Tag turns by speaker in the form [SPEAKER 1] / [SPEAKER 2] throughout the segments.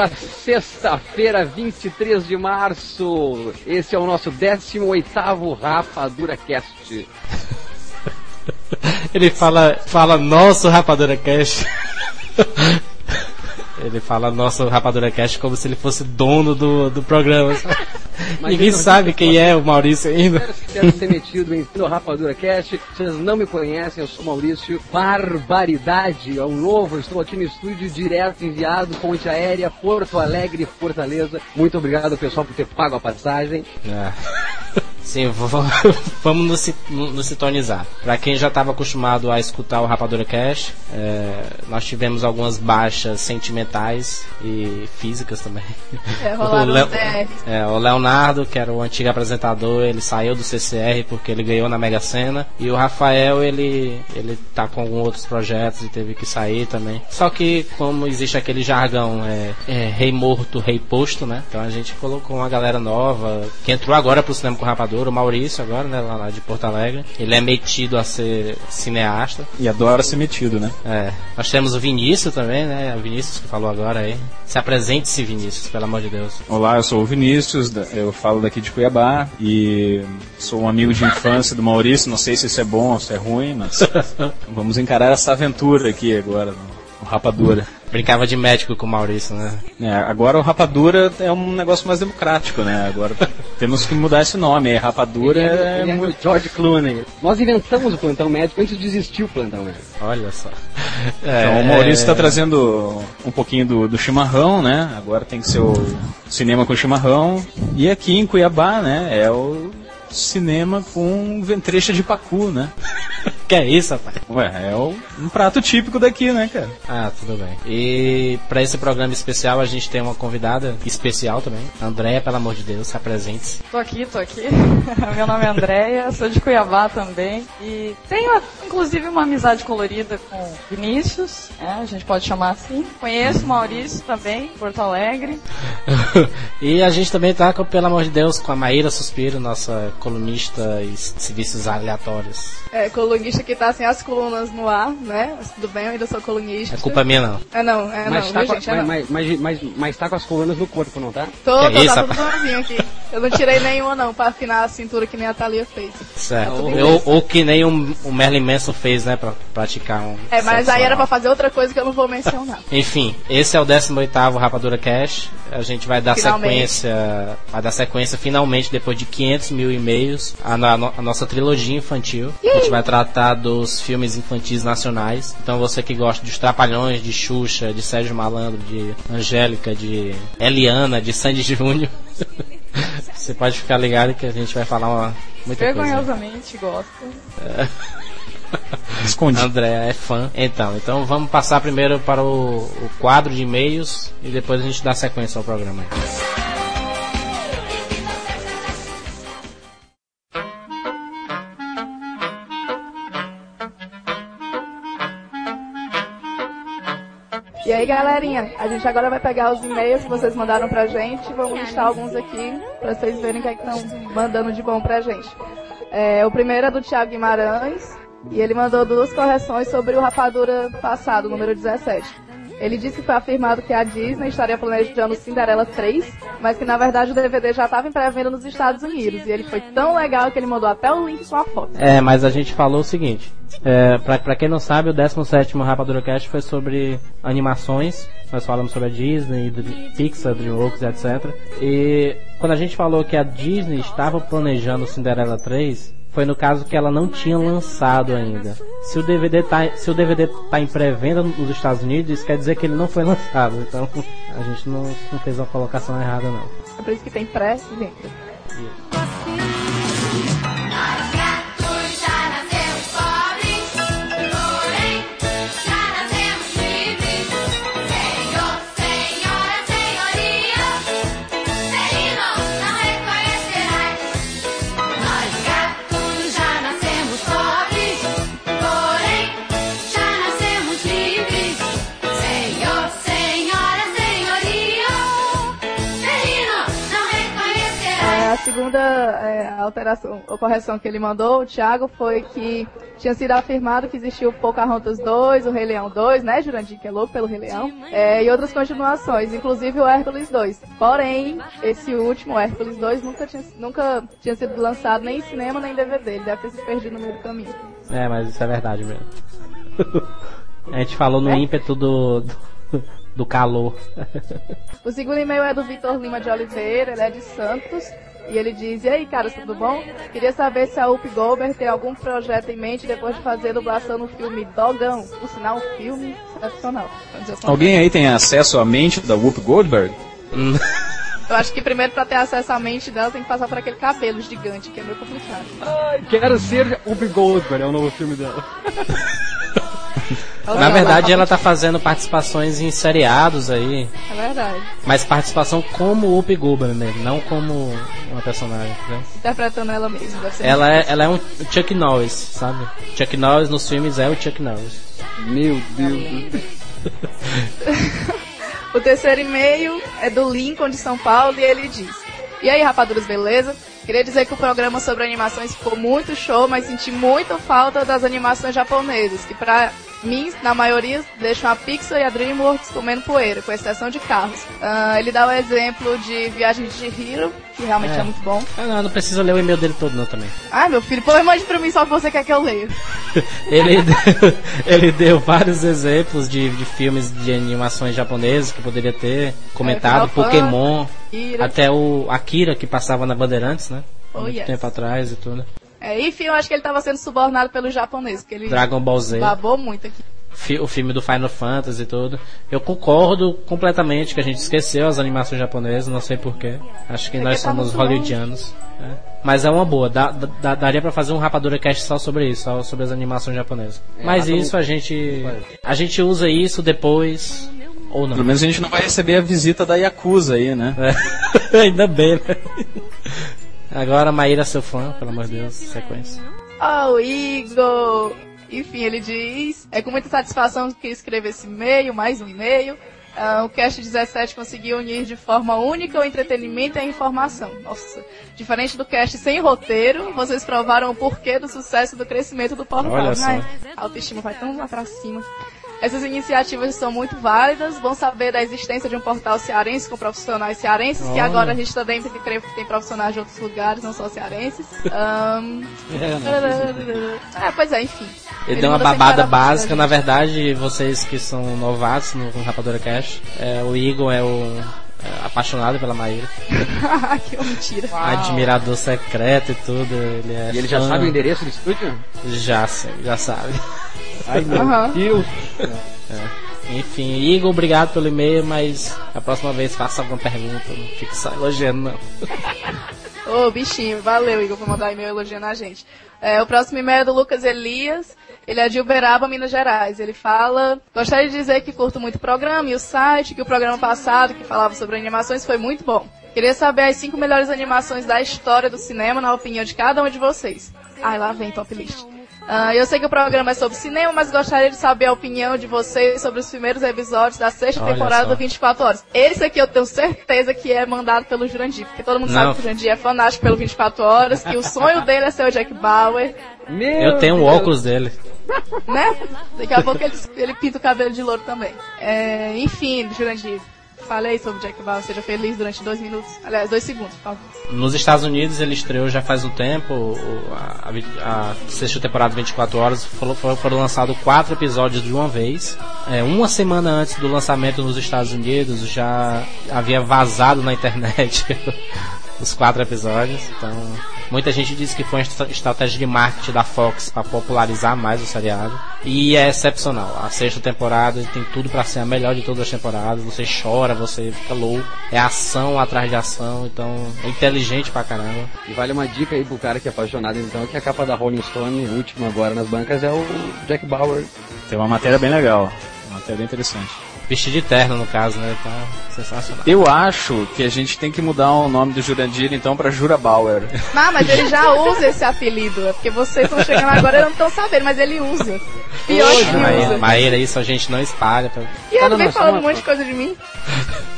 [SPEAKER 1] a sexta-feira, 23 de março. Esse é o nosso 18º Rapadura Cast.
[SPEAKER 2] Ele fala, fala nosso Rapadura Cast. Ele fala nosso Rapadura Cast como se ele fosse dono do, do programa. Ninguém sabe quem é o Maurício ainda.
[SPEAKER 1] Quero ser metido em no Rapadura Cast. Vocês não me conhecem, eu sou Maurício. Barbaridade, é um novo. Estou aqui no estúdio direto, enviado, ponte aérea, Porto Alegre, Fortaleza. Muito obrigado, pessoal, por ter pago a passagem.
[SPEAKER 2] É. Sim, vamos nos, nos sintonizar. Para quem já estava acostumado a escutar o Rapadura Cash, é, nós tivemos algumas baixas sentimentais e físicas também.
[SPEAKER 3] É, o, Le
[SPEAKER 2] é, o Leonardo, que era o antigo apresentador, ele saiu do CCR porque ele ganhou na Mega Sena. E o Rafael, ele, ele tá com alguns outros projetos e teve que sair também. Só que, como existe aquele jargão, é, é rei morto, rei posto, né? Então a gente colocou uma galera nova que entrou agora pro cinema com o Rapadura o Maurício agora, né, lá de Porto Alegre. Ele é metido a ser cineasta.
[SPEAKER 4] E adora ser metido, né?
[SPEAKER 2] É. Nós temos o Vinícius também, né? O Vinícius que falou agora aí. Se apresente-se, Vinícius, pelo amor de Deus.
[SPEAKER 4] Olá, eu sou o Vinícius, eu falo daqui de Cuiabá e sou um amigo de infância do Maurício. Não sei se isso é bom ou se é ruim, mas vamos encarar essa aventura aqui agora. O Rapadura.
[SPEAKER 2] Brincava de médico com o Maurício, né?
[SPEAKER 4] É, agora o Rapadura é um negócio mais democrático, né? Agora temos que mudar esse nome. Rapadura
[SPEAKER 1] ele
[SPEAKER 4] é,
[SPEAKER 1] ele é muito... George Clooney. Nós inventamos o plantão médico antes de existir o plantão médico.
[SPEAKER 2] Olha só.
[SPEAKER 4] É, então o Maurício está é... trazendo um pouquinho do, do chimarrão, né? Agora tem que ser o cinema com chimarrão. E aqui em Cuiabá, né? É o cinema com ventrecha de pacu, né?
[SPEAKER 2] que é isso, rapaz?
[SPEAKER 4] Ué, é o, um prato típico daqui, né, cara?
[SPEAKER 2] Ah, tudo bem. E para esse programa especial a gente tem uma convidada especial também. Andréia, pelo amor de Deus, se apresente.
[SPEAKER 3] Tô aqui, tô aqui. Meu nome é Andréia, sou de Cuiabá também. E tenho, inclusive, uma amizade colorida com Vinícius, é, a gente pode chamar assim. Conheço o Maurício também, Porto Alegre.
[SPEAKER 2] e a gente também tá, com, pelo amor de Deus, com a Maíra Suspiro, nossa colunista e serviços aleatórios.
[SPEAKER 3] É, colunista que tá sem as colunas no ar, né? Mas tudo bem, eu ainda sou colunista.
[SPEAKER 2] É culpa minha, não.
[SPEAKER 3] É não, é
[SPEAKER 1] mas
[SPEAKER 3] não,
[SPEAKER 1] tá
[SPEAKER 3] viu, gente? É
[SPEAKER 1] mas,
[SPEAKER 3] não.
[SPEAKER 1] mas, mas, mas, mas tá com as colunas no corpo, não tá?
[SPEAKER 3] Tô, tô,
[SPEAKER 2] isso,
[SPEAKER 3] tá tudo novinho aqui. Eu não tirei nenhuma não, pra afinar a cintura que nem a Thalia fez.
[SPEAKER 2] Certo.
[SPEAKER 1] bem.
[SPEAKER 2] ou, ou que nem o, o Merlin Manson fez, né? Pra praticar um.
[SPEAKER 3] É, mas aí era pra fazer outra coisa que eu não vou mencionar.
[SPEAKER 2] Enfim, esse é o 18 Rapadura Cash. A gente vai dar
[SPEAKER 3] Finalmente.
[SPEAKER 2] sequência, vai dar sequência finalmente depois de 500 mil e-mails a, no- a nossa trilogia infantil. A gente vai tratar dos filmes infantis nacionais. Então você que gosta dos Trapalhões, de Xuxa, de Sérgio Malandro, de Angélica, de Eliana, de Sandy Júnior. Você pode ficar ligado que a gente vai falar uma, muita coisa.
[SPEAKER 3] Vergonhosamente gosto.
[SPEAKER 4] Esconde.
[SPEAKER 2] André é fã. Então, então vamos passar primeiro para o, o quadro de e-mails e depois a gente dá sequência ao programa.
[SPEAKER 3] Aí, galerinha, a gente agora vai pegar os e-mails que vocês mandaram pra gente. Vamos listar alguns aqui pra vocês verem o que é estão mandando de bom pra gente. É, o primeiro é do Thiago Guimarães. E ele mandou duas correções sobre o Rapadura passado, número 17. Ele disse que foi afirmado que a Disney estaria planejando Cinderela 3, mas que na verdade o DVD já estava em pré-venda nos Estados Unidos. E ele foi tão legal que ele mandou até o link com a foto.
[SPEAKER 2] É, mas a gente falou o seguinte: é, pra, pra quem não sabe, o 17 Rapadura Cast foi sobre animações. Nós falamos sobre a Disney, Pixar, Dreamworks, etc. E quando a gente falou que a Disney estava planejando Cinderela 3, foi no caso que ela não tinha lançado ainda. Se o DVD tá, se o DVD tá em pré-venda nos Estados Unidos, isso quer dizer que ele não foi lançado. Então a gente não, não fez uma colocação errada não.
[SPEAKER 3] É por isso que tem pré-venda. Segunda é, alteração ou correção que ele mandou, o Thiago, foi que tinha sido afirmado que existiu o Pocahontas 2, o Rei Leão 2, né, Jurandir, que é louco pelo Rei Leão, é, e outras continuações, inclusive o Hércules 2. Porém, esse último, o Hércules 2, nunca tinha, nunca tinha sido lançado nem em cinema nem em DVD, ele deve ter se perdido no meio do caminho.
[SPEAKER 2] É, mas isso é verdade mesmo. A gente falou no ímpeto do, do, do calor.
[SPEAKER 3] O segundo e-mail é do Vitor Lima de Oliveira, ele é de Santos. E ele diz, e aí, caras, tudo bom? Queria saber se a Up Goldberg tem algum projeto em mente depois de fazer dublação no filme Dogão. Por sinal, um filme assim.
[SPEAKER 4] Alguém aí tem acesso à mente da Whoop Goldberg?
[SPEAKER 3] Eu acho que primeiro pra ter acesso à mente dela tem que passar por aquele cabelo gigante, que é meio complicado.
[SPEAKER 1] Quero ser Whoopi Goldberg, é o novo filme dela.
[SPEAKER 2] Na verdade, ela tá fazendo participações em seriados aí,
[SPEAKER 3] É verdade.
[SPEAKER 2] mas participação como Whoopi Goldberg mesmo, não como uma personagem, entendeu?
[SPEAKER 3] Interpretando ela mesma, deve ser
[SPEAKER 2] Ela é, ela é um Chuck Norris, sabe? Chuck Norris nos filmes é o Chuck Norris.
[SPEAKER 1] Meu Deus.
[SPEAKER 3] O terceiro e-mail é do Lincoln de São Paulo e ele diz: E aí, rapaduras, beleza? Queria dizer que o programa sobre animações ficou muito show, mas senti muita falta das animações japonesas, que pra mim, na maioria, deixam a Pixar e a DreamWorks comendo poeira, com exceção de carros. Ah, ele dá o exemplo de Viagem de Hiro, que realmente é,
[SPEAKER 2] É.
[SPEAKER 3] muito bom.
[SPEAKER 2] Ah, não, não precisa ler o e-mail dele todo não também.
[SPEAKER 3] Ai, meu filho, pô, mande pra mim só que você quer que eu leia.
[SPEAKER 2] Ele deu, ele deu vários exemplos de, de filmes de animações japonesas que poderia ter comentado,
[SPEAKER 3] É,
[SPEAKER 2] Pokémon, Até o Akira que passava na Bandeirantes, né?
[SPEAKER 3] Oh,
[SPEAKER 2] Muito
[SPEAKER 3] yes.
[SPEAKER 2] tempo atrás e tudo.
[SPEAKER 3] É, enfim, eu acho que ele tava sendo subornado pelo japonês, porque ele
[SPEAKER 2] Dragon Ball Z,
[SPEAKER 3] babou muito aqui.
[SPEAKER 2] o filme do Final Fantasy e tudo. Eu concordo completamente que a gente esqueceu as animações japonesas, não sei porquê. Acho que
[SPEAKER 3] Porque
[SPEAKER 2] nós
[SPEAKER 3] tá
[SPEAKER 2] somos hollywoodianos. né? Mas é uma boa, dá- dá- daria pra fazer um Rapadura Cast só sobre isso, só sobre as animações japonesas. Mas
[SPEAKER 1] Rapadura-
[SPEAKER 2] isso a gente. A gente usa isso depois. Ou não.
[SPEAKER 4] Pelo menos a gente não vai receber a visita da Yakuza aí, né?
[SPEAKER 2] É. Ainda bem, né? Agora Maíra seu fã, pelo amor de Deus, sequência.
[SPEAKER 3] Oh, Igor! Enfim, ele diz: É com muita satisfação que escrevo esse e-mail, mais um e-mail. Ah, o Cast 17 conseguiu unir de forma única o entretenimento e a informação. Nossa, diferente do Cast sem roteiro, vocês provaram o porquê do sucesso do crescimento do portal.
[SPEAKER 2] Olha só.
[SPEAKER 3] Ai, a autoestima vai tão lá pra cima. Essas iniciativas são muito válidas. Bom saber da existência de um portal cearense com profissionais cearenses, que agora a gente também tem que crer que tem profissionais de outros lugares, não só cearenses. Ahn, é, pois é, enfim.
[SPEAKER 2] Ele, deu uma babada básica, na verdade, vocês que são novatos no, no Rapadura Cash, é, o Igor é o é, apaixonado pela Maíra,
[SPEAKER 3] que mentira.
[SPEAKER 2] admirador secreto e tudo, ele é
[SPEAKER 1] E ele já
[SPEAKER 2] fã.
[SPEAKER 1] sabe o endereço do estúdio?
[SPEAKER 2] Já, sei, já sabe.
[SPEAKER 1] Ai, meu
[SPEAKER 3] Aham.
[SPEAKER 1] Deus.
[SPEAKER 2] Enfim, Igor, obrigado pelo e-mail, mas a próxima vez faça alguma pergunta, não fique só elogiando não.
[SPEAKER 3] Ô, bichinho, valeu, Igor, por mandar e-mail elogiando a gente. É, o próximo e-mail é do Lucas Elias. Ele é de Uberaba, Minas Gerais. Ele fala: Gostaria de dizer que curto muito o programa e o site, que o programa passado, que falava sobre animações, foi muito bom. Queria saber as cinco melhores animações da história do cinema, na opinião de cada um de vocês. Ai, lá vem top list. Ah, eu sei que o programa é sobre cinema, mas gostaria de saber a opinião de vocês sobre os primeiros episódios da sexta
[SPEAKER 2] Olha
[SPEAKER 3] temporada
[SPEAKER 2] só.
[SPEAKER 3] do 24 Horas. Esse aqui eu tenho certeza que é mandado pelo Jurandir, porque todo mundo
[SPEAKER 2] Não.
[SPEAKER 3] sabe que o Jurandir é fanático pelo 24 Horas, que o sonho dele é ser o Jack Bauer,
[SPEAKER 1] Meu
[SPEAKER 2] Eu tenho o óculos dele.
[SPEAKER 3] né? Daqui a pouco ele, ele pinta o cabelo de louro também. É, enfim, Jurandir, falei sobre Jack Bauer, seja feliz durante dois minutos. Aliás, dois segundos, por favor.
[SPEAKER 2] Nos Estados Unidos ele estreou já faz um tempo, a, a a sexta temporada 24 horas, foram lançados quatro episódios de uma vez. É, uma semana antes do lançamento nos Estados Unidos já havia vazado na internet os quatro episódios, então muita gente disse que foi uma estra- estratégia de marketing da Fox para popularizar mais o seriado e é excepcional. A sexta temporada tem tudo para ser a melhor de todas as temporadas. Você chora, você fica louco, é ação atrás de ação, então é inteligente pra caramba.
[SPEAKER 1] E vale uma dica aí pro cara que é apaixonado, então, que a capa da Rolling Stone, última agora nas bancas, é o Jack Bauer.
[SPEAKER 4] Tem uma matéria bem legal. Uma matéria bem interessante.
[SPEAKER 2] Vestido de terno no caso, né? Tá sensacional.
[SPEAKER 4] Eu acho que a gente tem que mudar o nome do Jurandir então pra Jura Bauer.
[SPEAKER 3] Ah, mas ele já usa esse apelido. É porque vocês estão chegando agora e não estão sabendo, mas ele usa. Pior que
[SPEAKER 2] Maíra,
[SPEAKER 3] usa.
[SPEAKER 2] Maíra, isso a gente não espalha. Pra...
[SPEAKER 3] E ele
[SPEAKER 1] não,
[SPEAKER 3] vem
[SPEAKER 1] não,
[SPEAKER 3] falando um monte de coisa de mim.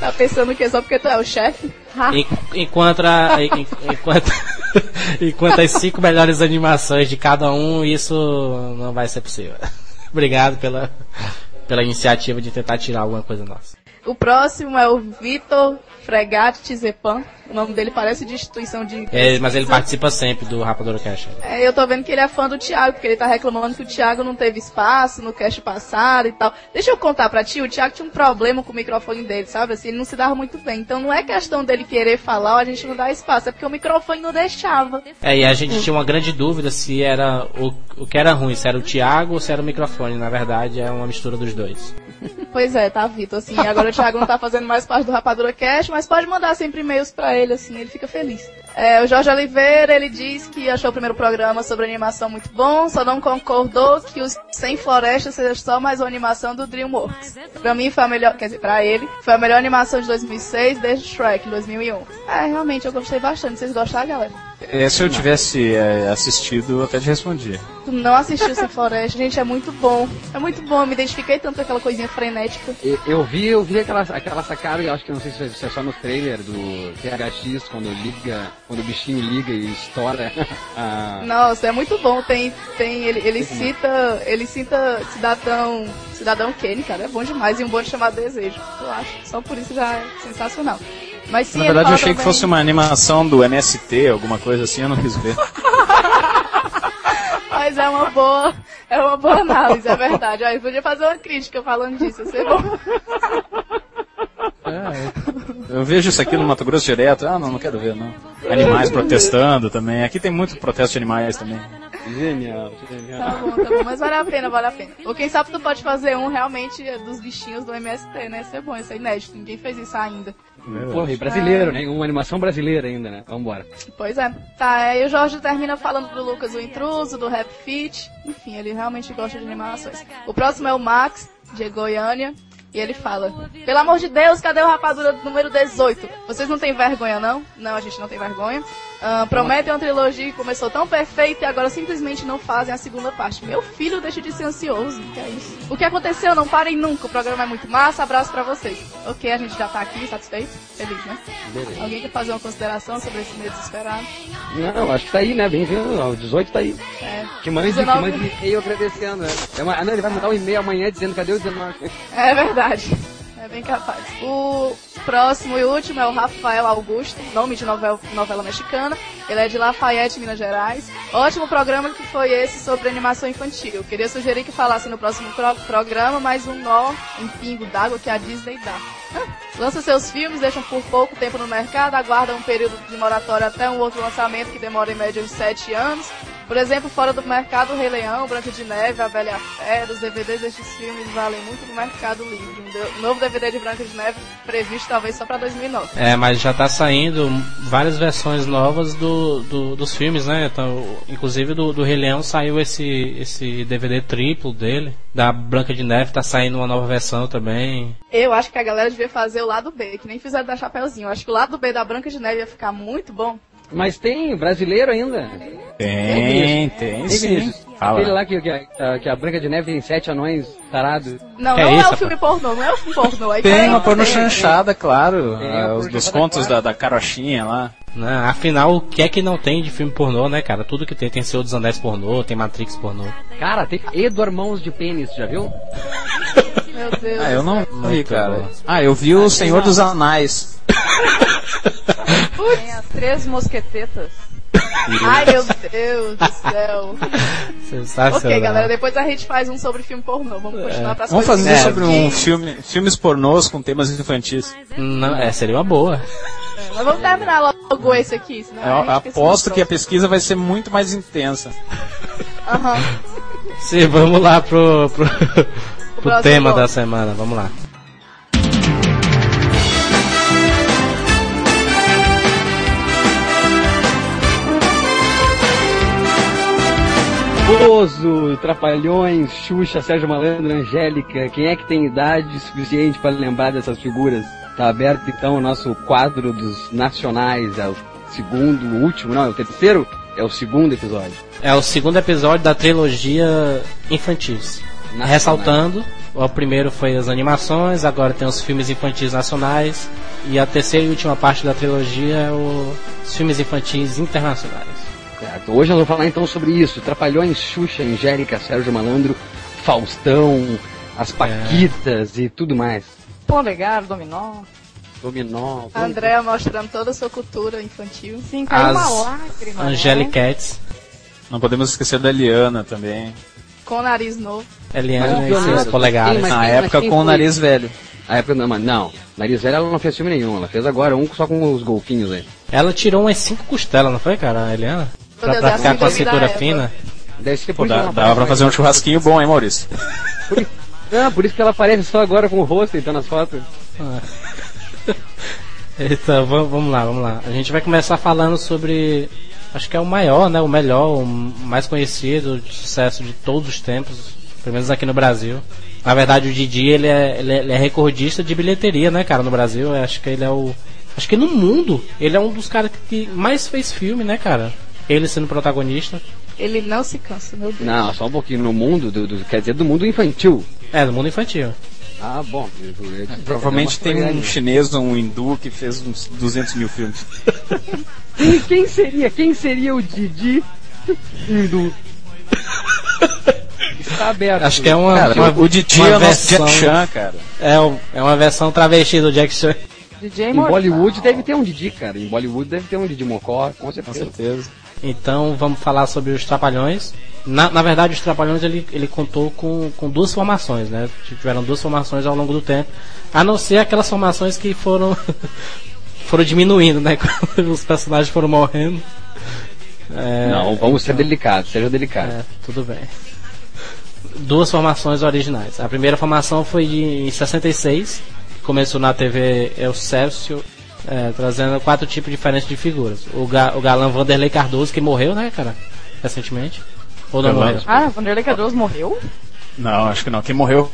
[SPEAKER 3] Tá pensando que é só porque tu é o chefe?
[SPEAKER 2] En- Enquanto, a- en- enquanto, enquanto as cinco melhores animações de cada um, isso não vai ser possível. Obrigado pela, pela iniciativa de tentar tirar alguma coisa nossa.
[SPEAKER 3] O próximo é o Vitor Fregatti Zepan. O nome dele parece de instituição de.
[SPEAKER 2] É, mas ele participa sempre do Rapadura Cash.
[SPEAKER 3] É, eu tô vendo que ele é fã do Thiago, porque ele tá reclamando que o Thiago não teve espaço no cast passado e tal. Deixa eu contar pra ti, o Thiago tinha um problema com o microfone dele, sabe? Assim, ele não se dava muito bem. Então não é questão dele querer falar ou a gente não dar espaço, é porque o microfone não deixava.
[SPEAKER 2] É, e a gente tinha uma grande dúvida se era o, o que era ruim, se era o Thiago ou se era o microfone. Na verdade, é uma mistura dos dois.
[SPEAKER 3] Pois é, tá, Vitor, assim, agora o Thiago não tá fazendo mais parte do Rapadura Cast, mas pode mandar sempre e-mails pra ele, assim, ele fica feliz. É, o Jorge Oliveira, ele diz que achou o primeiro programa sobre animação muito bom, só não concordou que os Sem Floresta seja só mais uma animação do DreamWorks. Pra mim foi a melhor, quer dizer, pra ele, foi a melhor animação de 2006 desde Shrek, em 2001. É, realmente, eu gostei bastante. Vocês gostaram, galera?
[SPEAKER 4] É, se eu tivesse é, assistido, eu até te respondia.
[SPEAKER 3] Tu não assistiu Sem Floresta, gente, é muito bom. É muito bom, eu me identifiquei tanto com aquela coisinha frenética.
[SPEAKER 1] Eu, eu vi, eu vi aquela, aquela sacada, eu acho que não sei se é só no trailer do THX, quando liga, quando o bichinho liga e estoura a...
[SPEAKER 3] Nossa, é muito bom. Tem, tem, ele, ele cita, ele cita Cidadão, Cidadão Kane, cara, é bom demais e um bom chamado Desejo. Eu acho, só por isso já é sensacional. Mas sim,
[SPEAKER 4] Na verdade, eu achei que fosse uma animação do MST, alguma coisa assim, eu não quis ver.
[SPEAKER 3] Mas é uma boa, é uma boa análise, é verdade. Aí podia fazer uma crítica falando disso, ser bom.
[SPEAKER 4] Eu vejo isso aqui no Mato Grosso direto. Ah, não, não quero ver, não. Animais protestando também. Aqui tem muito protesto de animais também.
[SPEAKER 1] Genial, genial.
[SPEAKER 3] Tá bom, tá bom, mas vale a pena, vale a pena. Ou quem sabe tu pode fazer um realmente dos bichinhos do MST, né? Isso é bom, isso é inédito, ninguém fez isso ainda.
[SPEAKER 1] Porra, e brasileiro, né? Uma animação brasileira ainda, né? Vambora.
[SPEAKER 3] Pois é. Tá, aí o Jorge termina falando pro Lucas o intruso, do Rap Fit. Enfim, ele realmente gosta de animações. O próximo é o Max, de Goiânia. E ele fala: Pelo amor de Deus, cadê o rapadura número 18? Vocês não têm vergonha, não? Não, a gente não tem vergonha. Ah, prometem uma trilogia que começou tão perfeita e agora simplesmente não fazem a segunda parte. Meu filho deixa de ser ansioso. Que é isso? O que aconteceu? Não parem nunca. O programa é muito massa. Abraço pra vocês. Ok, a gente já tá aqui, satisfeito? Feliz, né?
[SPEAKER 1] Beleza.
[SPEAKER 3] Alguém quer fazer uma consideração sobre esse meio desesperado?
[SPEAKER 1] Não, acho que tá aí, né? Bem-vindo. O 18 tá aí.
[SPEAKER 3] É.
[SPEAKER 1] Que mande, que
[SPEAKER 3] 19.
[SPEAKER 1] mande e-mail agradecendo, né? É uma- ah, não, ele vai mandar um e-mail amanhã dizendo cadê o 19.
[SPEAKER 3] É verdade. É bem capaz. O próximo e último é o Rafael Augusto, nome de novela, novela mexicana. Ele é de Lafayette, Minas Gerais. Ótimo programa que foi esse sobre animação infantil. Queria sugerir que falasse no próximo pro- programa mais um nó em pingo d'água que a Disney dá. Ah, Lança seus filmes, deixam por pouco tempo no mercado, aguardam um período de moratória até um outro lançamento que demora em média uns 7 anos. Por exemplo, fora do mercado, o Rei Leão, Branca de Neve, A Bela e a Fera, os DVDs destes filmes valem muito no mercado livre. Um Um novo DVD de Branca de Neve previsto talvez só pra 2009.
[SPEAKER 2] É, mas já tá saindo várias versões novas do, do- dos filmes, né? Então, inclusive do, do Rei Leão saiu esse, esse DVD triplo dele. Da Branca de Neve tá saindo uma nova versão também.
[SPEAKER 3] Eu acho que a galera devia fazer o lado B, que nem fizeram da Chapeuzinho. Eu acho que o lado B da Branca de Neve ia ficar muito bom.
[SPEAKER 1] Mas tem brasileiro ainda.
[SPEAKER 4] Tem, tem
[SPEAKER 1] Tem
[SPEAKER 4] sim. Fala.
[SPEAKER 1] Aquele lá que, que, a- que a Branca de Neve tem sete anões tarados.
[SPEAKER 3] Não,
[SPEAKER 2] Que
[SPEAKER 3] não
[SPEAKER 2] é
[SPEAKER 3] é,
[SPEAKER 2] isso,
[SPEAKER 3] o filme pornô, não é o filme pornô. Aí
[SPEAKER 4] Tem uma porno
[SPEAKER 3] tem.
[SPEAKER 4] chanchada, claro.
[SPEAKER 1] Tem
[SPEAKER 4] ah,
[SPEAKER 1] a
[SPEAKER 4] os dos contos
[SPEAKER 1] claro.
[SPEAKER 4] da, da carochinha lá.
[SPEAKER 2] Né? Afinal, o que é que não tem de filme pornô, né, cara? Tudo que tem. Tem Senhor dos Anéis pornô, tem Matrix pornô.
[SPEAKER 1] Cara, tem Edward Mãos de Pênis, já viu?
[SPEAKER 3] Meu Deus.
[SPEAKER 4] Ah, eu não vi, cara.
[SPEAKER 2] bom.
[SPEAKER 4] Ah, eu vi o Senhor dos Anais.
[SPEAKER 5] Tem as três mosquetetas.
[SPEAKER 3] Ai, meu Deus do céu.
[SPEAKER 2] Sensacional.
[SPEAKER 3] ok, galera, depois a gente faz um sobre filme pornô. Vamos continuar pra
[SPEAKER 4] Vamos fazer
[SPEAKER 2] É,
[SPEAKER 4] sobre um filme, filmes pornôs com temas infantis.
[SPEAKER 2] Não, é, seria uma boa.
[SPEAKER 3] Mas vamos terminar logo esse aqui, senão
[SPEAKER 4] Eu
[SPEAKER 3] a
[SPEAKER 4] aposto que a pesquisa vai ser muito mais intensa.
[SPEAKER 3] Aham.
[SPEAKER 2] Sim, vamos lá pro, pro, pro tema
[SPEAKER 3] bloco.
[SPEAKER 2] da semana. Vamos lá.
[SPEAKER 1] Bozo, Trapalhões, Xuxa, Sérgio Malandro, Angélica. Quem é que tem idade suficiente para lembrar dessas figuras? Tá aberto então o nosso quadro dos nacionais. É o segundo, o último, não, é o terceiro? É o segundo episódio.
[SPEAKER 2] É o segundo episódio da trilogia Infantis. ressaltando, o primeiro foi as animações, agora tem os filmes infantis nacionais e a terceira e última parte da trilogia é os filmes infantis internacionais.
[SPEAKER 1] Certo. Hoje nós vamos falar então sobre isso. Trapalhões, Xuxa, Angélica, Sérgio Malandro, Faustão, as Paquitas e tudo mais.
[SPEAKER 5] Polegar, dominó.
[SPEAKER 1] Dominó.
[SPEAKER 3] A Andrea mostrando toda a sua cultura infantil.
[SPEAKER 5] Sim, caiu uma
[SPEAKER 2] As
[SPEAKER 5] lágrima. né?
[SPEAKER 2] Angelicates,
[SPEAKER 4] Não podemos esquecer da Eliana também.
[SPEAKER 3] Com o nariz novo.
[SPEAKER 2] Eliana
[SPEAKER 1] Mas
[SPEAKER 2] e
[SPEAKER 1] o
[SPEAKER 2] seus polegares.
[SPEAKER 1] Mas
[SPEAKER 4] Na época com o nariz velho.
[SPEAKER 1] A época não, mas não. Nariz velho ela não fez filme nenhum. Ela fez agora um só com os golfinhos aí.
[SPEAKER 2] Ela tirou umas cinco costelas, não foi, cara, a Eliana? Pra, pra ficar com a cintura fina.
[SPEAKER 1] Deve ser
[SPEAKER 4] Pô,
[SPEAKER 1] por
[SPEAKER 4] dá- dava pra fazer um churrasquinho bom, hein, Maurício?
[SPEAKER 1] Não, por isso que ela aparece só agora com o rosto então nas fotos.
[SPEAKER 2] Então, va- vamos lá, vamos lá. A gente vai começar falando sobre. Acho que é o maior, né? O melhor, o mais conhecido, de sucesso de todos os tempos, pelo menos aqui no Brasil. Na verdade, o Didi ele é, ele é, ele é recordista de bilheteria, né, cara, no Brasil. Eu acho que ele é o. Acho que no mundo ele é um dos caras que mais fez filme, né, cara? Ele sendo protagonista.
[SPEAKER 3] Ele não se cansa, meu Deus.
[SPEAKER 1] Não, só um pouquinho. No mundo, do, do- quer dizer, do mundo infantil.
[SPEAKER 2] É, no mundo infantil.
[SPEAKER 1] Ah, bom. eu- eu- eu-
[SPEAKER 4] Provavelmente
[SPEAKER 1] é
[SPEAKER 4] tem um
[SPEAKER 1] coisa-
[SPEAKER 4] chinês ou um hindu que fez uns 200 mil filmes.
[SPEAKER 1] Quem, quem seria? Quem seria o Didi hindu? Está aberto.
[SPEAKER 2] Acho que é uma.
[SPEAKER 4] Cara,
[SPEAKER 2] uma
[SPEAKER 4] o Didi
[SPEAKER 2] uma
[SPEAKER 4] é o
[SPEAKER 2] versão-
[SPEAKER 4] Jack Chan, cara.
[SPEAKER 2] É, um- é uma versão travesti do Jack Chan.
[SPEAKER 5] DJ
[SPEAKER 1] Em. Bollywood deve ter um Didi, cara. Em Bollywood deve ter um Didi Mocó, com
[SPEAKER 4] Com
[SPEAKER 1] certeza.
[SPEAKER 2] Então vamos falar sobre os Trapalhões. Na, na verdade, os Trapalhões ele, ele contou com, com duas formações, né? Tiveram duas formações ao longo do tempo. A não ser aquelas formações que foram foram diminuindo, né? Quando os personagens foram morrendo. É,
[SPEAKER 1] Não, vamos ser delicados, seja delicado.
[SPEAKER 2] é, tudo bem. Duas formações originais. A primeira formação foi de, em 66, que começou na TV El Celso, é, trazendo quatro tipos diferentes de figuras. O, ga, o galã Vanderlei Cardoso, que morreu, né, cara? Recentemente. Ou não morreu?
[SPEAKER 5] Ah, Vanderlei Cardoso morreu?
[SPEAKER 4] Não, acho que não. Quem morreu?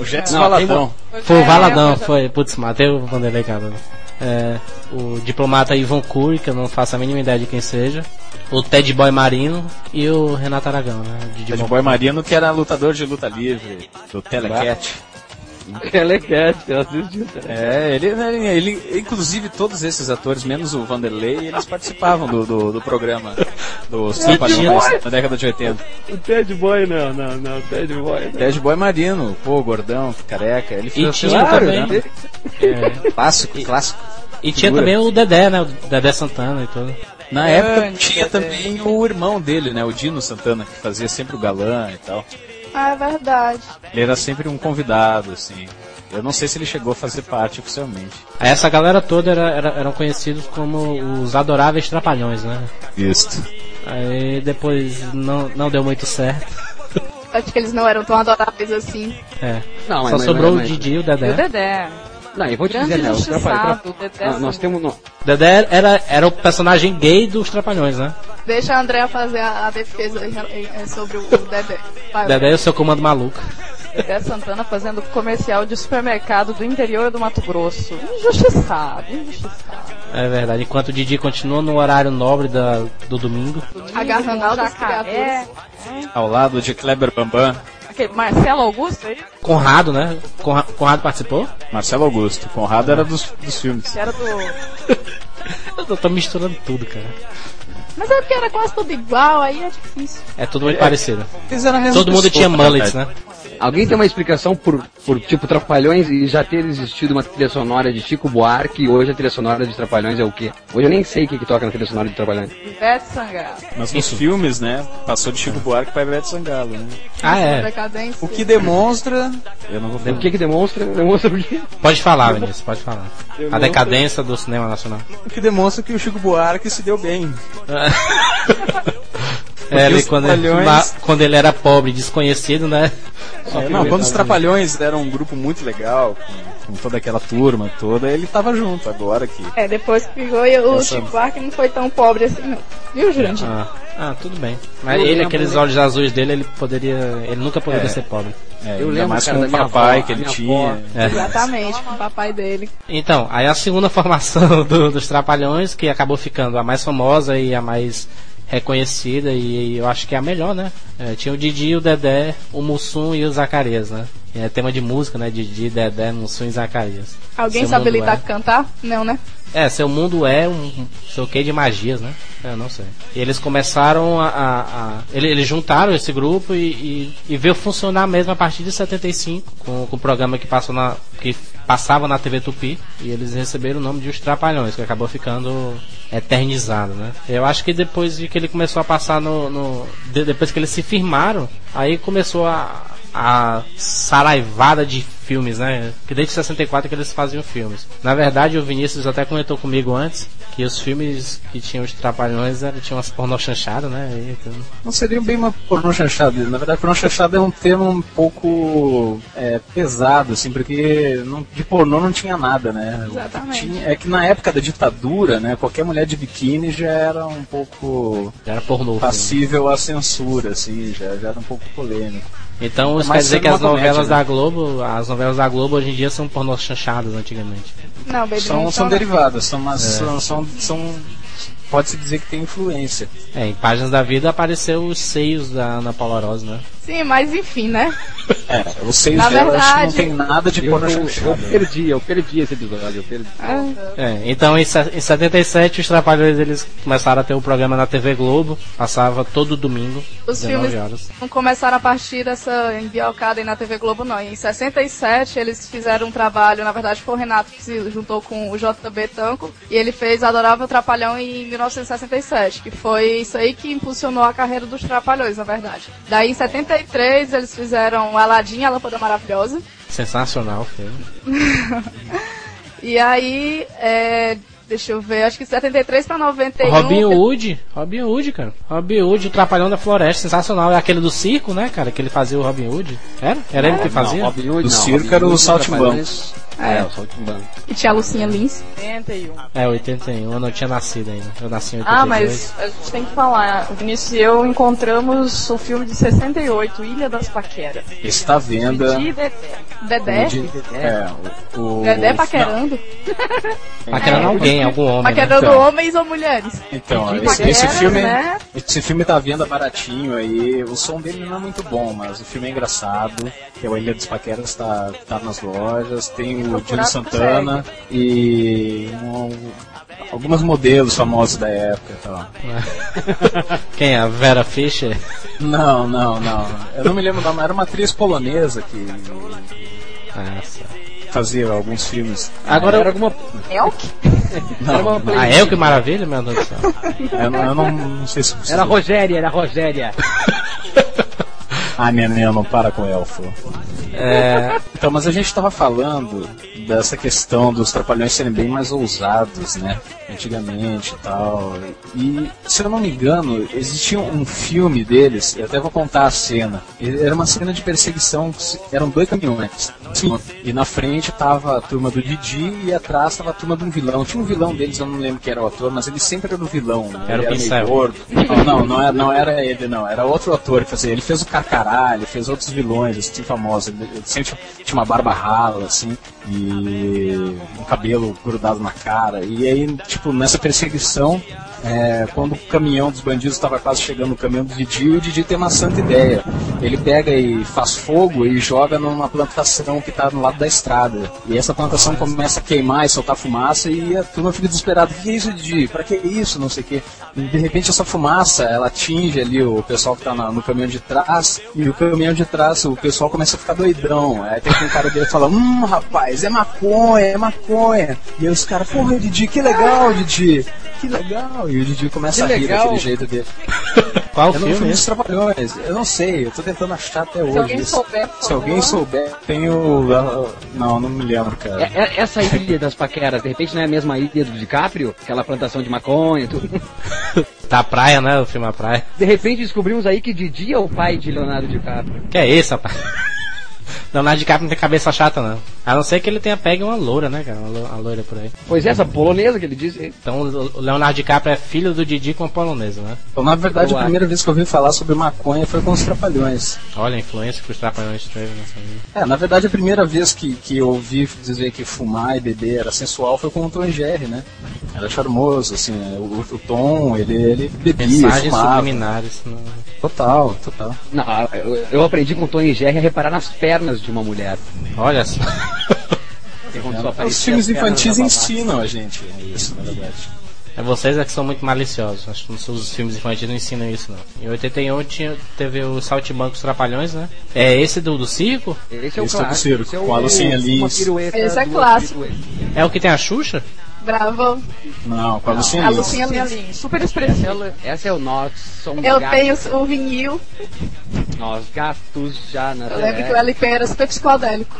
[SPEAKER 4] O Jetson
[SPEAKER 1] Não,
[SPEAKER 4] Valadão.
[SPEAKER 2] Foi o
[SPEAKER 5] É,
[SPEAKER 2] Valadão,
[SPEAKER 5] foi-.
[SPEAKER 2] Putz, matei o Vanderlei Cardoso. É, o diplomata Ivan Cury, que eu não faço a mínima ideia de quem seja. O Ted Boy Marino e o Renato Aragão, né? De
[SPEAKER 4] Ted Boy Marino, que era lutador de luta livre, do Telecat.
[SPEAKER 1] Telecat, eu assisti.
[SPEAKER 4] É, ele, ele, ele- inclusive todos esses atores, menos o Vanderlei, eles participavam do, do, do programa dos Trapalhões na década de 80.
[SPEAKER 1] O Ted Boy não, não, não, o Ted Boy não.
[SPEAKER 4] Ted Boy Marino, pô, gordão, careca, ele fez
[SPEAKER 2] tinha
[SPEAKER 4] um
[SPEAKER 2] também-
[SPEAKER 4] programa.
[SPEAKER 2] É,
[SPEAKER 4] Clássico, clássico.
[SPEAKER 2] e tinha
[SPEAKER 4] Figura.
[SPEAKER 2] também o Dedé, né? O Dedé Santana e tudo.
[SPEAKER 4] Na
[SPEAKER 5] Grande
[SPEAKER 4] época tinha
[SPEAKER 5] Dedé.
[SPEAKER 4] também o irmão dele, né, o Dino Santana, que fazia sempre o galã e tal.
[SPEAKER 3] Ah, é verdade.
[SPEAKER 4] Ele era sempre um convidado, assim. Eu não sei se ele chegou a fazer parte oficialmente.
[SPEAKER 2] Essa galera toda era, era- eram conhecidos como os adoráveis trapalhões, né?
[SPEAKER 4] Isso.
[SPEAKER 2] Aí depois não, não deu muito certo.
[SPEAKER 3] Acho que eles não eram tão adoráveis assim.
[SPEAKER 2] É.
[SPEAKER 1] Não,
[SPEAKER 2] Só
[SPEAKER 1] mas-
[SPEAKER 2] sobrou
[SPEAKER 1] mas-
[SPEAKER 2] o Didi e o
[SPEAKER 5] E o
[SPEAKER 2] Dedé.
[SPEAKER 5] Dedé.
[SPEAKER 1] Não, e vou te
[SPEAKER 5] Grande
[SPEAKER 1] dizer, né? Os Trapalhões.
[SPEAKER 5] o Dedé.
[SPEAKER 1] Ah, Nós temos. no-
[SPEAKER 2] Dedé era, era o personagem gay dos trapalhões, né?
[SPEAKER 3] Deixa a Andrea fazer a, a defesa em- sobre o, o Dedé. Vai,
[SPEAKER 2] Dedé e o seu comando maluco.
[SPEAKER 5] Dedé Santana fazendo comercial de supermercado do interior do Mato Grosso. Injustiçado, injustiçado.
[SPEAKER 2] É verdade. Enquanto o Didi continua no horário nobre da, do domingo.
[SPEAKER 3] Agarrando altas
[SPEAKER 5] Jacaré.
[SPEAKER 4] Ao lado de Kleber Bambam,
[SPEAKER 5] Aquele Marcelo Augusto aí,
[SPEAKER 2] Conrado, né? Conra- Conrado participou?
[SPEAKER 4] Marcelo Augusto. Conrado era dos, dos filmes.
[SPEAKER 5] que era do.
[SPEAKER 2] Eu tô misturando tudo, cara.
[SPEAKER 3] Mas é porque era quase tudo igual, aí é difícil.
[SPEAKER 2] É tudo muito parecido. Todo mundo tinha mullets, né?
[SPEAKER 1] Alguém tem uma explicação por, por tipo Trapalhões e já ter existido uma trilha sonora de Chico Buarque e hoje a trilha sonora de Trapalhões é o quê? Hoje eu nem sei o que, que toca na trilha sonora de Trapalhões.
[SPEAKER 5] Ivete Sangalo.
[SPEAKER 4] Mas nos filmes, né? Passou de Chico Buarque para Ivete Sangalo, né?
[SPEAKER 2] Ah, é.
[SPEAKER 3] Decadência.
[SPEAKER 4] O que demonstra... Eu não vou
[SPEAKER 1] O
[SPEAKER 4] falar.
[SPEAKER 1] que que demonstra? Demonstra o quê?
[SPEAKER 2] Pode falar, Vinícius, pode falar. A decadência do cinema nacional.
[SPEAKER 4] O que demonstra que o Chico Buarque se deu bem.
[SPEAKER 2] É, ele, quando, ele,
[SPEAKER 4] Trapalhões-
[SPEAKER 2] ma- quando ele era pobre desconhecido, né?
[SPEAKER 4] É, não, quando os Trapalhões eram um grupo muito legal, com, com toda aquela turma toda, ele tava junto. Agora que...
[SPEAKER 3] É, depois que ficou, e o
[SPEAKER 4] Essa-
[SPEAKER 3] Chico Buarque não foi tão pobre assim, não. Viu, Jurandir?
[SPEAKER 2] Ah, ah, tudo bem. Mas
[SPEAKER 1] Eu
[SPEAKER 2] ele,
[SPEAKER 1] lembro,
[SPEAKER 2] aqueles olhos azuis dele, ele poderia. Ele nunca poderia
[SPEAKER 4] É.
[SPEAKER 2] ser pobre.
[SPEAKER 4] É,
[SPEAKER 1] Eu
[SPEAKER 4] ainda
[SPEAKER 1] lembro,
[SPEAKER 4] mais
[SPEAKER 1] cara,
[SPEAKER 4] com o papai
[SPEAKER 1] avó,
[SPEAKER 4] que ele tinha.
[SPEAKER 2] É.
[SPEAKER 3] Exatamente, com o papai dele.
[SPEAKER 2] Então, aí a segunda formação do- dos Trapalhões, que acabou ficando a mais famosa e a mais reconhecida e eu acho que é a melhor, né? É, tinha o Didi, o Dedé, o Mussum e o Zacarias, né? É tema de música, né? Didi, Dedé, Mussum e Zacarias.
[SPEAKER 3] Alguém
[SPEAKER 2] Seu
[SPEAKER 3] sabe lidar
[SPEAKER 2] é.
[SPEAKER 3] cantar? Não, né?
[SPEAKER 2] É, seu mundo é um sei o que de magias, né? Eu não sei. E eles começaram a. a, a- ele- eles juntaram esse grupo e, e, e veio funcionar mesmo a partir de 75, com, com o programa que passou na. que passava na TV Tupi. E eles receberam o nome de Os Trapalhões, que acabou ficando eternizado, né? Eu acho que depois de que ele começou a passar no. no- de- depois que eles se firmaram, aí começou a. a saraivada de filmes, né? Que desde 64 que eles faziam filmes. Na verdade, o Vinícius até comentou comigo antes que os filmes que tinham os trapalhões eram, tinham umas pornô chanchadas, né? E tudo.
[SPEAKER 4] Não seria bem uma pornô chanchada. Na verdade, pornô chanchada é um termo um pouco é, pesado, assim, porque não- de pornô não tinha nada, né?
[SPEAKER 3] Exatamente.
[SPEAKER 4] tinha- é que na época da ditadura, né, qualquer mulher de biquíni já era um pouco
[SPEAKER 2] Já era pornô. filme.
[SPEAKER 4] passível à censura, assim, já, já era um pouco polêmico.
[SPEAKER 2] Então isso
[SPEAKER 4] Mas
[SPEAKER 2] quer dizer que as
[SPEAKER 4] comédia,
[SPEAKER 2] novelas
[SPEAKER 4] né?
[SPEAKER 2] da Globo, as novelas da Globo hoje em dia são pornô chanchadas antigamente.
[SPEAKER 3] Não, Baby
[SPEAKER 4] São,
[SPEAKER 3] não
[SPEAKER 4] são
[SPEAKER 3] são,
[SPEAKER 4] derivadas, são, umas,
[SPEAKER 2] É.
[SPEAKER 4] são, são, são- Pode-se dizer que tem influência.
[SPEAKER 2] É, em páginas da vida apareceu os seios da Ana Paula Rosa, né?
[SPEAKER 3] Sim, mas enfim, né?
[SPEAKER 4] É, os seios
[SPEAKER 3] Na
[SPEAKER 4] dela que não
[SPEAKER 3] verdade-
[SPEAKER 4] tem nada de
[SPEAKER 1] Eu,
[SPEAKER 4] pornô
[SPEAKER 1] eu,
[SPEAKER 4] chanchada.
[SPEAKER 1] perdi, eu perdi esse episódio, eu perdi.
[SPEAKER 2] É, então em, em 77 os Trapalhões eles começaram a ter o programa na TV Globo, passava todo domingo,
[SPEAKER 3] Os
[SPEAKER 2] 19
[SPEAKER 3] filmes
[SPEAKER 2] horas.
[SPEAKER 3] não começaram a partir dessa embiocada aí na TV Globo, não. Em 67 eles fizeram um trabalho, na verdade foi o Renato que se juntou com o JB Tanco, e ele fez Adorável Trapalhão em 1967, que foi isso aí que impulsionou a carreira dos Trapalhões, na verdade. Daí em 73 eles fizeram Aladdin, a Lâmpada Maravilhosa,
[SPEAKER 2] Sensacional o filme.
[SPEAKER 3] e aí, é, deixa eu ver, acho que 73 pra 91...
[SPEAKER 2] Robin Hood, Robin Hood, cara. Robin Hood, o Trapalhão da Floresta, sensacional. É aquele do circo, né, cara? Que ele fazia o Robin Hood. Era? Era ele que fazia?
[SPEAKER 1] Não, Robin Hood,
[SPEAKER 4] Do
[SPEAKER 1] não,
[SPEAKER 4] circo
[SPEAKER 1] Robin
[SPEAKER 4] era o
[SPEAKER 1] Hood,
[SPEAKER 4] Saltimbancos.
[SPEAKER 1] É, o Saltimbancos.
[SPEAKER 3] E tinha a Lucinha Lins.
[SPEAKER 5] 81.
[SPEAKER 2] É, 81, eu não tinha nascido ainda. Eu nasci em 82.
[SPEAKER 5] Ah, mas a gente tem que falar. O Vinícius e eu encontramos o filme de 68, Ilha das Paqueras.
[SPEAKER 4] Está à venda.
[SPEAKER 5] De Dedé.
[SPEAKER 3] Dedé?
[SPEAKER 4] de- é, o, o-
[SPEAKER 3] Dedé paquerando.
[SPEAKER 2] Paquerando alguém, algum homem. Né?
[SPEAKER 3] Paquerando
[SPEAKER 4] Então.
[SPEAKER 3] homens ou mulheres?
[SPEAKER 4] Então,
[SPEAKER 3] De
[SPEAKER 4] esse, esse
[SPEAKER 3] paquera,
[SPEAKER 4] filme,
[SPEAKER 3] né?
[SPEAKER 4] esse filme tá à venda baratinho aí. O som dele não é muito bom, mas o filme é engraçado. Que é o Ilha dos Paqueras, tá, tá nas lojas. Tem o
[SPEAKER 3] Procurado
[SPEAKER 4] Santana e um- alguns modelos famosos da época e tal.
[SPEAKER 2] Quem? A Vera Fischer?
[SPEAKER 4] Não, não, não. Eu não me lembro o nome. Era uma atriz polonesa que
[SPEAKER 2] Nossa.
[SPEAKER 4] fazia alguns filmes.
[SPEAKER 2] Agora,
[SPEAKER 1] Era alguma.
[SPEAKER 5] Elk?
[SPEAKER 4] Não,
[SPEAKER 1] Era uma
[SPEAKER 4] não.
[SPEAKER 2] ah, é o que maravilha, meu Deus do céu.
[SPEAKER 4] Eu, não- eu não, não sei se.
[SPEAKER 1] Era a Rogéria, era a Rogéria.
[SPEAKER 4] Ah, neném, não para com elfo.
[SPEAKER 2] É,
[SPEAKER 4] Então, mas a gente estava falando dessa questão dos trapalhões serem bem mais ousados, né? Antigamente e tal. E, se eu não me engano, existia um filme deles, eu até vou contar a cena. Era uma cena de perseguição, eram dois caminhões. Sim. E na frente tava a turma do Didi e atrás tava a turma de um vilão. Tinha um vilão deles, eu não lembro quem era o ator, mas ele sempre era o vilão. né?
[SPEAKER 2] Era o
[SPEAKER 4] ele gordo. Não, não, não era, não era ele, não. Era outro ator que fazia. Ele fez o Carcará, ele fez outros vilões, assim, famosos. Ele, ele sempre tinha- tinha uma barba rala, assim, e um cabelo grudado na cara. E aí, tipo, nessa perseguição, é, quando o caminhão dos bandidos estava quase chegando no caminhão do Didi, o Didi tem uma santa ideia. Ele pega e faz fogo e joga numa plantação que está no lado da estrada. E essa plantação começa a queimar e soltar fumaça e a turma fica desesperada. O que é isso, Didi? Pra que isso? Não sei o quê. E de repente essa fumaça, ela atinge ali o pessoal que tá na- no caminhão de trás e o caminhão de trás, o pessoal começa a ficar doidão. Aí tem um cara dele fala, hum, rapaz, é maconha, é maconha. E aí os caras, porra, Didi, que legal, Didi. Que legal. E o Didi começa
[SPEAKER 1] Que
[SPEAKER 4] a rir
[SPEAKER 1] legal.
[SPEAKER 4] daquele jeito dele.
[SPEAKER 2] qual
[SPEAKER 4] Eu não
[SPEAKER 2] filme é
[SPEAKER 4] dos? Trapalhões, eu não sei, eu tô tentando achar até hoje.
[SPEAKER 5] alguém
[SPEAKER 4] isso.
[SPEAKER 5] souber, por
[SPEAKER 4] Se alguém souber, tem o. Não, não me lembro, cara.
[SPEAKER 1] É- é- essa ilha das paqueras, de repente não é a mesma ilha do DiCaprio? Aquela plantação de maconha e tudo.
[SPEAKER 2] Da Tá praia, né? O filme A Praia.
[SPEAKER 1] De repente descobrimos aí que Didi é o pai de Leonardo DiCaprio.
[SPEAKER 2] Que é esse, rapaz? Leonardo DiCaprio não tem cabeça chata, não. A não ser que ele tenha pego uma loura, né, cara? Uma, lo- uma loira por aí.
[SPEAKER 1] Pois é, essa polonesa que ele disse.
[SPEAKER 2] Então o Leonardo DiCaprio é filho do Didi com a polonesa, né?
[SPEAKER 4] Então, na verdade, a primeira vez que eu ouvi falar sobre maconha foi com os Trapalhões.
[SPEAKER 2] Olha a influência que os trapalhões teve nessa vida.
[SPEAKER 4] É, na verdade, a primeira vez que, que eu ouvi dizer que fumar e beber era sensual foi com o Tom e Jerry, né? Era charmoso, assim, né? o, o Tom, ele, ele bebia,
[SPEAKER 2] Mensagens
[SPEAKER 4] fumava.
[SPEAKER 2] subliminares. Não...
[SPEAKER 4] Total, total.
[SPEAKER 1] Não, eu, eu aprendi com o Tony Jerry a reparar nas pernas de uma mulher.
[SPEAKER 2] Olha só.
[SPEAKER 1] Só
[SPEAKER 4] Os filmes infantis ensinam a gente isso, na verdade.
[SPEAKER 2] É vocês é que são muito maliciosos. Acho que os filmes infantis não ensinam isso, não. Em 81 tinha, teve o Saltimbancos Trapalhões, né? É esse do, do circo?
[SPEAKER 1] Esse é o
[SPEAKER 4] Esse é do
[SPEAKER 1] clássico.
[SPEAKER 4] circo,
[SPEAKER 1] esse é
[SPEAKER 4] com a Lucinha Lins.
[SPEAKER 3] Esse é
[SPEAKER 1] duas
[SPEAKER 3] clássico.
[SPEAKER 1] piruetas.
[SPEAKER 2] É o que tem a Xuxa?
[SPEAKER 3] Bravo.
[SPEAKER 4] Não, com a Lucinha
[SPEAKER 3] A
[SPEAKER 4] Lins.
[SPEAKER 3] Lucinha
[SPEAKER 5] Lucinha
[SPEAKER 3] Lins.
[SPEAKER 5] Super expressiva.
[SPEAKER 1] Essa é o nós somos
[SPEAKER 3] Eu
[SPEAKER 1] gatos.
[SPEAKER 3] tenho o vinil.
[SPEAKER 1] Nós gatos já na
[SPEAKER 3] Eu lembro que o LP era super psicodélico.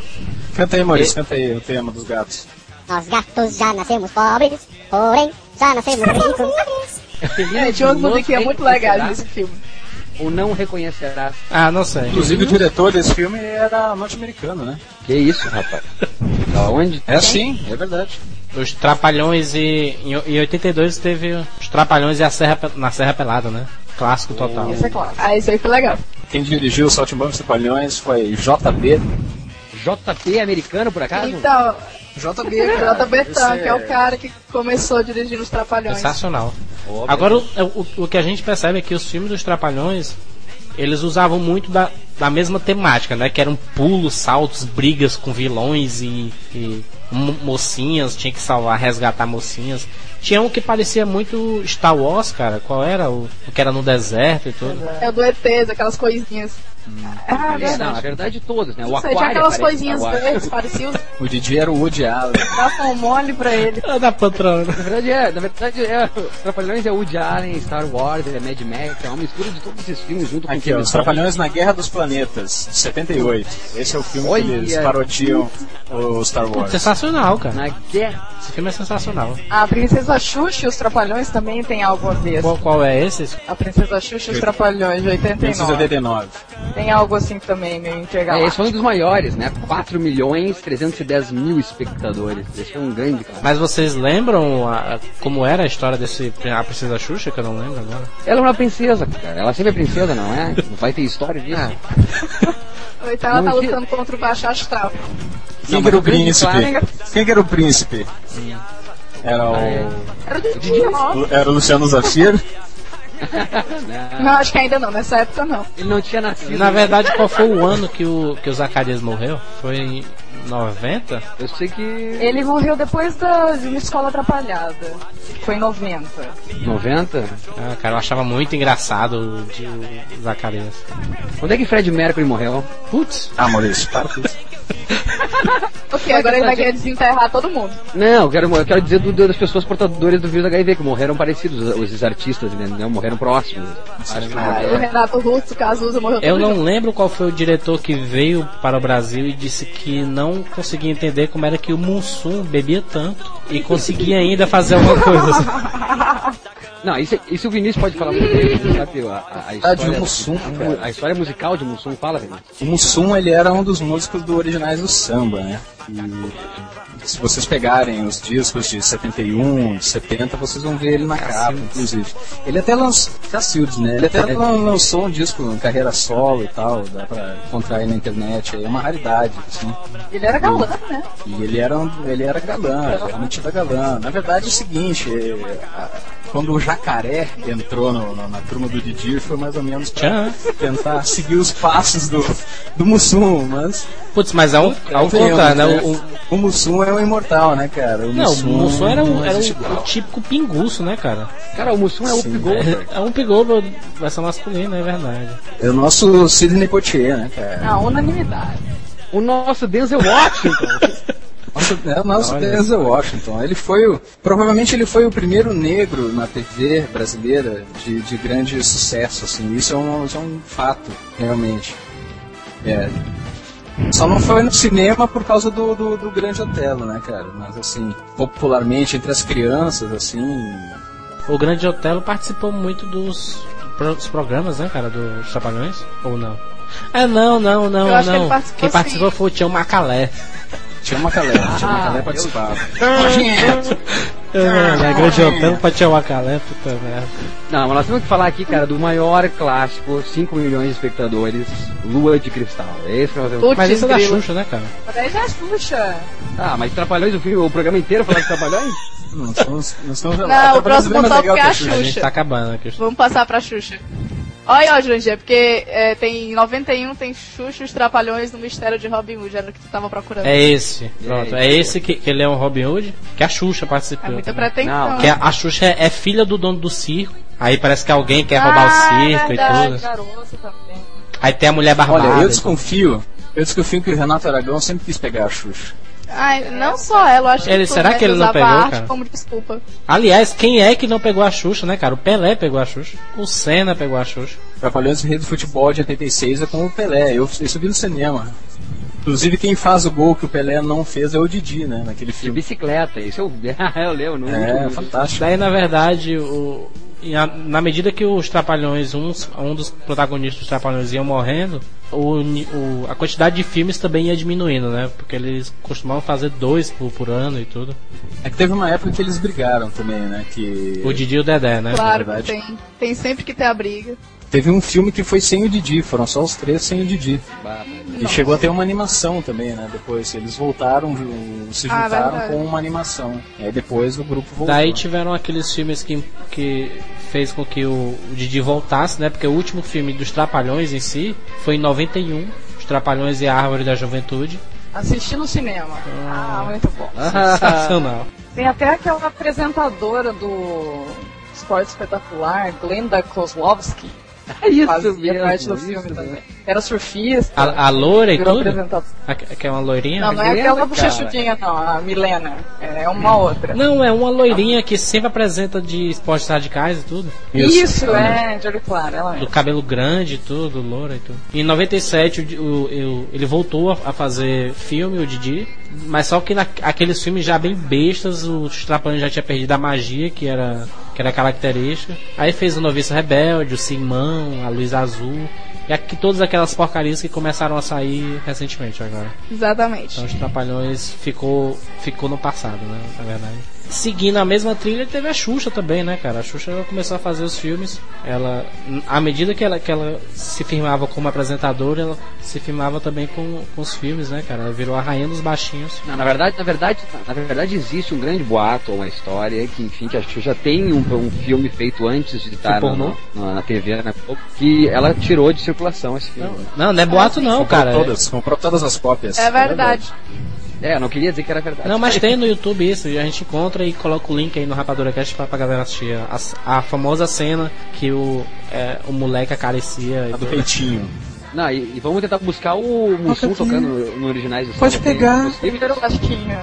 [SPEAKER 4] Canta aí, Maurício, canta aí o tema dos gatos.
[SPEAKER 6] Nós gatos já nascemos pobres, porém já nascemos ricos.
[SPEAKER 3] É, tinha umas musiquinhas muito legais nesse filme.
[SPEAKER 1] Ou não reconhecerás.
[SPEAKER 2] Ah, não sei.
[SPEAKER 4] Inclusive, o diretor desse filme era norte-americano, né?
[SPEAKER 1] Que isso, rapaz? Onde?
[SPEAKER 4] É sim, é verdade.
[SPEAKER 2] Os Trapalhões e. Em, em 82 teve os Trapalhões e a Serra, na Serra Pelada, né? Clássico total.
[SPEAKER 5] Isso é claro.
[SPEAKER 3] Ah, isso aí foi legal.
[SPEAKER 4] Quem dirigiu o Saltimbancos Trapalhões foi JB.
[SPEAKER 1] JP americano, por acaso?
[SPEAKER 3] Então,
[SPEAKER 4] JB,
[SPEAKER 3] JB Tan, que é o cara que começou dirigindo os Trapalhões.
[SPEAKER 2] Sensacional. Agora, o, o, o que a gente percebe é que os filmes dos Trapalhões, eles usavam muito da, da mesma temática, né? Que eram pulos, saltos, brigas com vilões e, e mo- mocinhas, tinha que salvar, resgatar mocinhas. Tinha um que parecia muito Star Wars, cara. Qual era? O, o que era no deserto e tudo.
[SPEAKER 3] É o do ETs, aquelas coisinhas. Ah, verdade.
[SPEAKER 1] não, na verdade todos, né? O aquário
[SPEAKER 3] tinha aquelas coisinhas verdes, pareciam.
[SPEAKER 4] O Didi era o Woody Allen.
[SPEAKER 3] Dava um mole pra ele.
[SPEAKER 2] Ah, da patrona.
[SPEAKER 1] Na verdade é, na verdade é, Trapalhões é Woody Allen, Star Wars, é Mad Max, é uma mistura de todos esses filmes junto com o
[SPEAKER 4] Aqui, ó, Os Trapalhões na Guerra dos Planetas, de 78. Esse é o filme
[SPEAKER 1] Olha.
[SPEAKER 4] que eles parodiam o Star Wars.
[SPEAKER 2] Sensacional, cara.
[SPEAKER 1] Na guerra.
[SPEAKER 2] Esse filme é sensacional.
[SPEAKER 5] A Princesa Xuxa e os Trapalhões também tem algo a ver.
[SPEAKER 2] Qual, qual é esse?
[SPEAKER 5] A Princesa Xuxa e os Trapalhões de 89.
[SPEAKER 4] 1989.
[SPEAKER 5] Tem algo assim também, meio
[SPEAKER 1] É, esse
[SPEAKER 5] intergaláctico.
[SPEAKER 1] foi um dos maiores, né? 4 milhões 310 mil espectadores. Esse é um grande, cara.
[SPEAKER 2] Mas vocês lembram a- como era a história desse A Princesa Xuxa, que eu não lembro agora?
[SPEAKER 1] Ela é uma princesa, cara. Ela sempre é princesa, não é? Não vai ter história disso.
[SPEAKER 3] Ou então ela
[SPEAKER 1] Não,
[SPEAKER 3] tá
[SPEAKER 1] que-
[SPEAKER 3] lutando contra o baixo astral.
[SPEAKER 4] Quem que era o príncipe?
[SPEAKER 1] claro-
[SPEAKER 4] Quem que era o príncipe? Era o,
[SPEAKER 3] Era o Didi, ó.
[SPEAKER 4] o- era o Luciano Zafir?
[SPEAKER 3] Não, acho que ainda não, nessa época não.
[SPEAKER 1] Ele não tinha nascido.
[SPEAKER 2] Na verdade, qual foi o ano que o, que o Zacarias morreu? Foi em 90?
[SPEAKER 1] Eu sei que.
[SPEAKER 5] Ele morreu depois da, de uma escola atrapalhada. Foi em 90.
[SPEAKER 1] 90?
[SPEAKER 2] Ah, cara, eu achava muito engraçado o, de- o Zacarias.
[SPEAKER 1] Quando é que Fred Mercury morreu?
[SPEAKER 2] Putz,
[SPEAKER 4] Ah, Maurício, para com isso.
[SPEAKER 3] Ok, agora ele vai querer desenterrar todo mundo.
[SPEAKER 1] Não, eu quero, eu quero dizer do- das pessoas portadoras do vírus HIV, que morreram parecidos, os, os artistas, né? Morreram próximos. Acho que
[SPEAKER 3] Ah, o Renato Russo, Cazuza morreu
[SPEAKER 2] eu não
[SPEAKER 3] junto.
[SPEAKER 2] lembro qual foi o diretor que veio para o Brasil e disse que não conseguia entender como era que o Mussum bebia tanto e conseguia ainda fazer alguma coisa.
[SPEAKER 1] Não, isso, isso o Vinícius pode falar muito bem, você sabe a, a, a
[SPEAKER 4] Ah, de
[SPEAKER 1] história.
[SPEAKER 4] Mussum,
[SPEAKER 1] a, a história musical de Mussum, fala, Vinícius.
[SPEAKER 4] O Mussum, ele era um dos músicos do Originais do Samba, né? E se vocês pegarem os discos de 71, de 70, vocês vão ver ele na capa, inclusive. Ele até lançou... Cacildes, né? Ele até lan- lançou um disco em carreira solo e tal, dá pra encontrar aí na internet, é uma raridade, assim.
[SPEAKER 3] Ele era galã, né?
[SPEAKER 4] E ele era, um- ele era galã, era galã. Na verdade é o seguinte, é, a- quando o Jacaré entrou no- no- na turma do Didi, foi mais ou menos pra
[SPEAKER 2] Tchan.
[SPEAKER 4] tentar seguir os passos do, do Mussum, mas
[SPEAKER 2] Putz, mas é um, ao
[SPEAKER 4] Convenhamos,
[SPEAKER 2] contrário, né?
[SPEAKER 4] né?
[SPEAKER 2] O, o-
[SPEAKER 4] o Mussum é um imortal, né, cara? O
[SPEAKER 2] não, o Mussum era, um, era um,
[SPEAKER 4] igual.
[SPEAKER 2] um típico pinguço, né, cara?
[SPEAKER 1] Cara, o Mussum é o Pigol,
[SPEAKER 2] É, é um pinguço, versão masculina, é verdade.
[SPEAKER 4] É o nosso Sidney Poitier, né, cara?
[SPEAKER 5] A unanimidade.
[SPEAKER 1] O nosso Denzel Washington.
[SPEAKER 4] Nossa, é o nosso
[SPEAKER 2] Olha.
[SPEAKER 4] Denzel Washington. Ele foi o. Provavelmente ele foi o primeiro negro na TV brasileira de, de grande sucesso, assim. Isso é um, isso é um fato, realmente. É. Só não foi no cinema por causa do, do, do Grande Otelo, né, cara? Mas assim, popularmente entre as crianças, assim.
[SPEAKER 2] O Grande Otelo participou muito dos, dos programas, né, cara, dos Trapalhões? Ou não? É, não, não, não,
[SPEAKER 3] Eu acho que
[SPEAKER 2] não.
[SPEAKER 3] ele participou
[SPEAKER 2] Quem participou foi o Tião Macalé.
[SPEAKER 4] Tinha uma Macalé, tinha uma Macalé participava.
[SPEAKER 2] É, na grande hotel pra tirar o Acalé, puta merda.
[SPEAKER 1] Não, mas nós temos que falar aqui, cara, do maior clássico, 5 milhões de espectadores, Lua de Cristal. É esse que nós temos.
[SPEAKER 2] Mas isso é da. Xuxa, né, cara?
[SPEAKER 5] Daí já Xuxa.
[SPEAKER 1] Ah, mas Trapalhões, o, filme, o programa inteiro falando de Trapalhões?
[SPEAKER 4] Não, estamos, não estamos
[SPEAKER 3] Não, o próximo tópico é a
[SPEAKER 2] A gente
[SPEAKER 3] Xuxa.
[SPEAKER 2] tá acabando aqui.
[SPEAKER 3] Vamos passar pra Xuxa. Olha, ó, Jurandir, porque é, tem em 91 tem Xuxa e os Trapalhões no Mistério de Robin Hood, era o que tu tava procurando.
[SPEAKER 2] É esse, pronto.
[SPEAKER 1] É
[SPEAKER 2] É esse que, que ele é um Robin Hood, que a Xuxa participou.
[SPEAKER 3] É muita
[SPEAKER 2] também.
[SPEAKER 3] pretensão.
[SPEAKER 1] Não,
[SPEAKER 2] Que a, a Xuxa é, é filha do dono do circo. Aí parece que alguém quer
[SPEAKER 3] Ah,
[SPEAKER 2] roubar o
[SPEAKER 3] é
[SPEAKER 2] circo e tudo. Aí tem a mulher barbada.
[SPEAKER 4] Olha, eu
[SPEAKER 2] e
[SPEAKER 4] desconfio, eu desconfio que o Renato Aragão sempre quis pegar a Xuxa.
[SPEAKER 3] Ai, não só ela, eu acho
[SPEAKER 2] Ele-
[SPEAKER 3] que
[SPEAKER 2] será que ele não pegou,
[SPEAKER 3] arte
[SPEAKER 2] cara?
[SPEAKER 3] como desculpa.
[SPEAKER 2] Aliás, quem é que não pegou a Xuxa, né, cara? O Pelé pegou a Xuxa. O Senna pegou a Xuxa.
[SPEAKER 4] Trapalhões Rei do Futebol de 86 é com o Pelé. Eu, eu vi no cinema. Inclusive, quem faz o gol que o Pelé não fez é o Didi, né? Naquele
[SPEAKER 1] De
[SPEAKER 4] filme.
[SPEAKER 1] bicicleta, isso eu, eu lembro. No
[SPEAKER 4] É, fantástico.
[SPEAKER 2] Daí, na verdade, o, na medida que os Trapalhões, uns, um dos protagonistas dos Trapalhões iam morrendo, o, o- a quantidade de filmes também ia diminuindo, né? Porque eles costumavam fazer dois por, por ano e tudo.
[SPEAKER 4] É que teve uma época que eles brigaram também, né? Que
[SPEAKER 2] O Didi e o Dedé, né?
[SPEAKER 3] Claro tem. Tem sempre que ter a briga.
[SPEAKER 4] Teve um filme que foi sem o Didi, foram só os três sem o Didi.
[SPEAKER 1] Bah,
[SPEAKER 4] E chegou a ter uma animação também, né? Depois eles voltaram, se
[SPEAKER 3] Ah,
[SPEAKER 4] juntaram
[SPEAKER 3] verdade.
[SPEAKER 4] com uma animação. E aí depois o grupo voltou.
[SPEAKER 2] Daí tiveram aqueles filmes que, que fez com que o, o Didi voltasse, né? Porque o último filme dos Trapalhões em si foi em 91, Os Trapalhões e a Árvore da Juventude.
[SPEAKER 5] Assisti no cinema. Ah, muito bom.
[SPEAKER 2] Sensacional.
[SPEAKER 5] Tem até aquela apresentadora do Esporte Espetacular, Glenda Kozlovski.
[SPEAKER 1] É isso mesmo.
[SPEAKER 5] parte do
[SPEAKER 1] isso
[SPEAKER 5] filme
[SPEAKER 1] mesmo.
[SPEAKER 5] também. Era surfista.
[SPEAKER 2] A, a loira e tudo? que é uma loirinha?
[SPEAKER 5] Não, não é aquela
[SPEAKER 1] cara.
[SPEAKER 5] bochechudinha, não, a Milena. É uma outra.
[SPEAKER 2] Não, é uma loirinha que sempre apresenta de esportes radicais e tudo.
[SPEAKER 5] Isso, é, Jory Clara, ela
[SPEAKER 2] Do
[SPEAKER 5] é.
[SPEAKER 2] cabelo grande e tudo, loura e tudo. Em 97 o, o- o- ele voltou a, a fazer filme, o Didi. Mas só que naqueles filmes já bem bestas, os Trapalhões já tinha perdido a magia, que era, que era característica. Aí fez o Noviço Rebelde, o Simão, a Luz Azul. E aqui todas aquelas porcarias que começaram a sair recentemente agora.
[SPEAKER 3] Exatamente.
[SPEAKER 2] Então os Trapalhões ficou, ficou no passado, né? Na verdade. Seguindo a mesma trilha, teve a Xuxa também, né, cara? A Xuxa ela começou a fazer os filmes. Ela, à medida que ela, que ela se firmava como apresentadora, ela se firmava também com, com os filmes, né, cara? Ela virou a rainha dos baixinhos.
[SPEAKER 1] Não, na verdade, na verdade, na verdade existe um grande boato ou uma história que, enfim, que a Xuxa tem um, um filme feito antes de estar na, na, na TV, né? Que ela tirou de circulação esse filme.
[SPEAKER 2] Não, não é boato não,
[SPEAKER 4] comprou
[SPEAKER 2] cara.
[SPEAKER 4] Todas, comprou todas as cópias.
[SPEAKER 3] É verdade.
[SPEAKER 1] É, eu não queria dizer que era verdade.
[SPEAKER 2] Não, mas tem no YouTube isso, e a gente encontra e coloca o link aí no Rapadura Cast pra, pra galera assistir. A, a famosa cena que o, é, o moleque acaricia. e
[SPEAKER 4] A do peitinho.
[SPEAKER 1] Não, e, e vamos tentar buscar o Mussum tocando no, no originais do
[SPEAKER 4] Pode
[SPEAKER 1] tem
[SPEAKER 4] pegar.
[SPEAKER 5] lasquinho.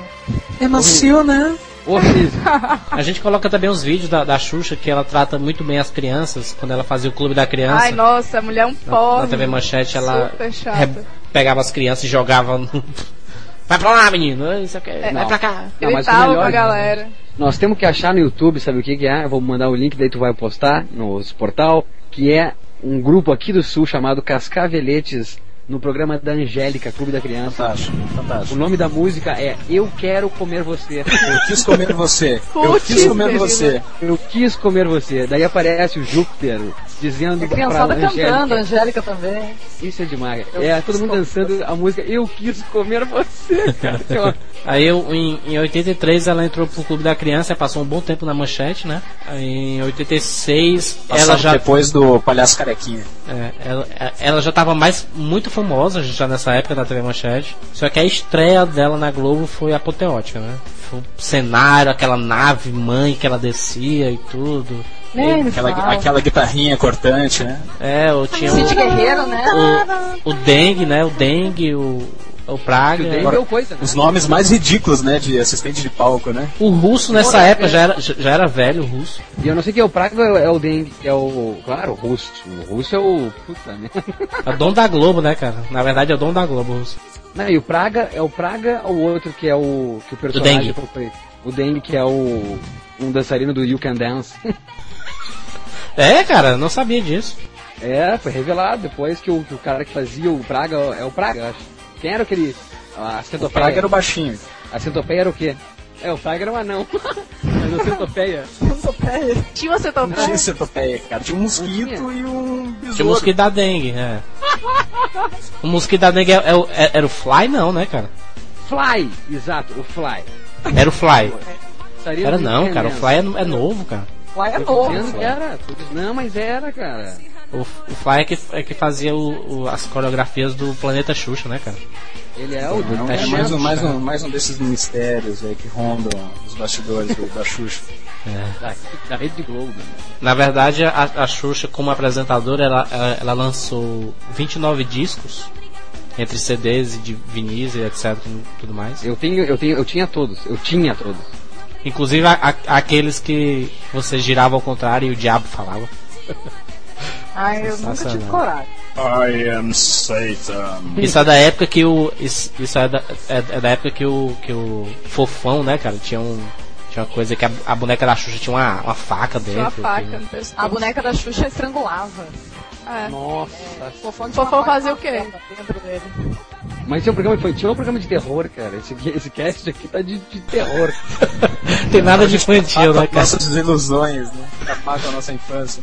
[SPEAKER 4] É macio, né?
[SPEAKER 1] Horrível.
[SPEAKER 2] A gente coloca também os vídeos da, da Xuxa, que ela trata muito bem as crianças, quando ela fazia o Clube da Criança.
[SPEAKER 3] Ai, nossa, a mulher é um
[SPEAKER 2] na,
[SPEAKER 3] pobre.
[SPEAKER 2] na TV Manchete, ela re- pegava as crianças e jogava no... Vai pra lá, menino! Isso aqui, vai
[SPEAKER 1] Não.
[SPEAKER 2] pra cá!
[SPEAKER 1] Não, mas
[SPEAKER 3] Gritava
[SPEAKER 1] melhor-
[SPEAKER 3] pra galera.
[SPEAKER 1] Nós temos que achar no YouTube, sabe o que, que é? Eu vou mandar o link, daí tu vai postar no portal, que é um grupo aqui do Sul chamado Cascaveletes, no programa da Angélica, Clube da Criança.
[SPEAKER 4] Fantástico,
[SPEAKER 1] O
[SPEAKER 4] fantástico.
[SPEAKER 1] nome da música é Eu Quero Comer Você.
[SPEAKER 4] Eu quis comer você. Eu quis comer você.
[SPEAKER 1] Eu quis comer você. Daí aparece o Júpiter dizendo
[SPEAKER 5] A
[SPEAKER 1] pra
[SPEAKER 5] criançada
[SPEAKER 1] Angélica.
[SPEAKER 5] cantando, a Angélica também.
[SPEAKER 1] Isso é demais.
[SPEAKER 5] Eu
[SPEAKER 1] é, todo mundo dançando a música Eu quis comer você, cara. Assim.
[SPEAKER 2] Aí eu, em, em 83 ela entrou pro Clube da Criança, passou um bom tempo na manchete, né? Aí, em 86 ela
[SPEAKER 4] Passava
[SPEAKER 2] já
[SPEAKER 4] depois do Palhaço Carequinha.
[SPEAKER 2] É, ela, ela já estava mais muito famosa já nessa época da TV Manchete. Só que a estreia dela na Globo foi apoteótica, né? Foi o cenário, aquela nave mãe que ela descia e tudo.
[SPEAKER 5] Me
[SPEAKER 4] Aquela, aquela guitarrinha cortante, né?
[SPEAKER 2] É, eu tinha
[SPEAKER 5] Cid
[SPEAKER 2] o,
[SPEAKER 5] Guerreiro, né?
[SPEAKER 2] o, o dengue, né? O dengue, o, o praga.
[SPEAKER 1] Que o deu coisa, né?
[SPEAKER 4] Os nomes mais ridículos, né? De assistente de palco, né?
[SPEAKER 2] O russo nessa época já era, já era velho, o russo.
[SPEAKER 1] E eu não sei quem é o Praga, é o Dengue, é o. Claro, o Russo. O Russo é o. Puta, né?
[SPEAKER 2] É o dono da Globo, né, cara? Na verdade é o dono da Globo, o russo.
[SPEAKER 1] Não, e o Praga é o Praga ou o outro que é o. Que o personagem
[SPEAKER 2] Dengue.
[SPEAKER 1] foi- O Dengue, que é o. Um dançarino do You Can Dance.
[SPEAKER 2] É, cara, não sabia disso.
[SPEAKER 1] É, foi revelado depois que o, que o cara que fazia o Praga é o Praga, eu acho. Quem era aquele. A
[SPEAKER 4] O
[SPEAKER 1] centopeia.
[SPEAKER 4] Praga era o baixinho.
[SPEAKER 1] A centopeia era o quê? É, o Praga era um anão. Mas a centopeia.
[SPEAKER 3] Tinha uma
[SPEAKER 4] Não
[SPEAKER 3] centopeia.
[SPEAKER 4] tinha centopeia, cara. Tinha um mosquito
[SPEAKER 1] Não
[SPEAKER 4] e um
[SPEAKER 2] Tinha o
[SPEAKER 4] besouro.
[SPEAKER 2] mosquito da dengue, é. O mosquito da dengue é, é o- é- era o Fly, não, né, cara?
[SPEAKER 1] Fly! Exato, o Fly.
[SPEAKER 2] Era o Fly.
[SPEAKER 1] Estaria
[SPEAKER 2] Era
[SPEAKER 1] me
[SPEAKER 2] não, cara. O. Fly é, é novo, cara.
[SPEAKER 5] Lá é novo.
[SPEAKER 1] era. Não, mas era, cara.
[SPEAKER 2] O, o Fly é que, é que fazia o- o- as coreografias do Planeta Xuxa, né, cara?
[SPEAKER 1] Ele é o
[SPEAKER 4] Não,
[SPEAKER 1] do
[SPEAKER 4] é
[SPEAKER 2] Tá
[SPEAKER 4] mais um, mais, um, mais um desses mistérios aí que rondam os bastidores do- da Xuxa.
[SPEAKER 1] da, da Rede Globo. né?
[SPEAKER 2] Na verdade, a, a Xuxa, como apresentadora, ela, ela, ela lançou 29 discos, entre CDs e de vinis e etc e tudo mais.
[SPEAKER 1] Eu tenho, eu tenho, eu tinha todos. Eu tinha todos.
[SPEAKER 2] Inclusive a- a- aqueles que você girava ao contrário e o diabo falava.
[SPEAKER 5] Ai, eu nunca tive coragem.
[SPEAKER 4] I am Satan.
[SPEAKER 2] Isso é da época que o. Isso, isso é, da, é, é da época que o. que o Fofão, né, cara, tinha um. Tinha uma coisa que a, a boneca da Xuxa tinha uma, uma faca dentro.
[SPEAKER 3] Tinha uma faca
[SPEAKER 2] que-
[SPEAKER 3] no pescoço.
[SPEAKER 5] A boneca da Xuxa estrangulava.
[SPEAKER 3] É.
[SPEAKER 1] Nossa.
[SPEAKER 5] Fofão, tinha
[SPEAKER 3] Fofão
[SPEAKER 5] faca
[SPEAKER 3] fazia o quê?
[SPEAKER 5] Dentro dele.
[SPEAKER 1] Mas tinha um programa infantil, é um programa de terror, cara. Esse, esse cast aqui tá de, de terror.
[SPEAKER 2] Tem nada de infantil, né, cara?
[SPEAKER 4] Nossas ilusões, né? Com a nossa infância.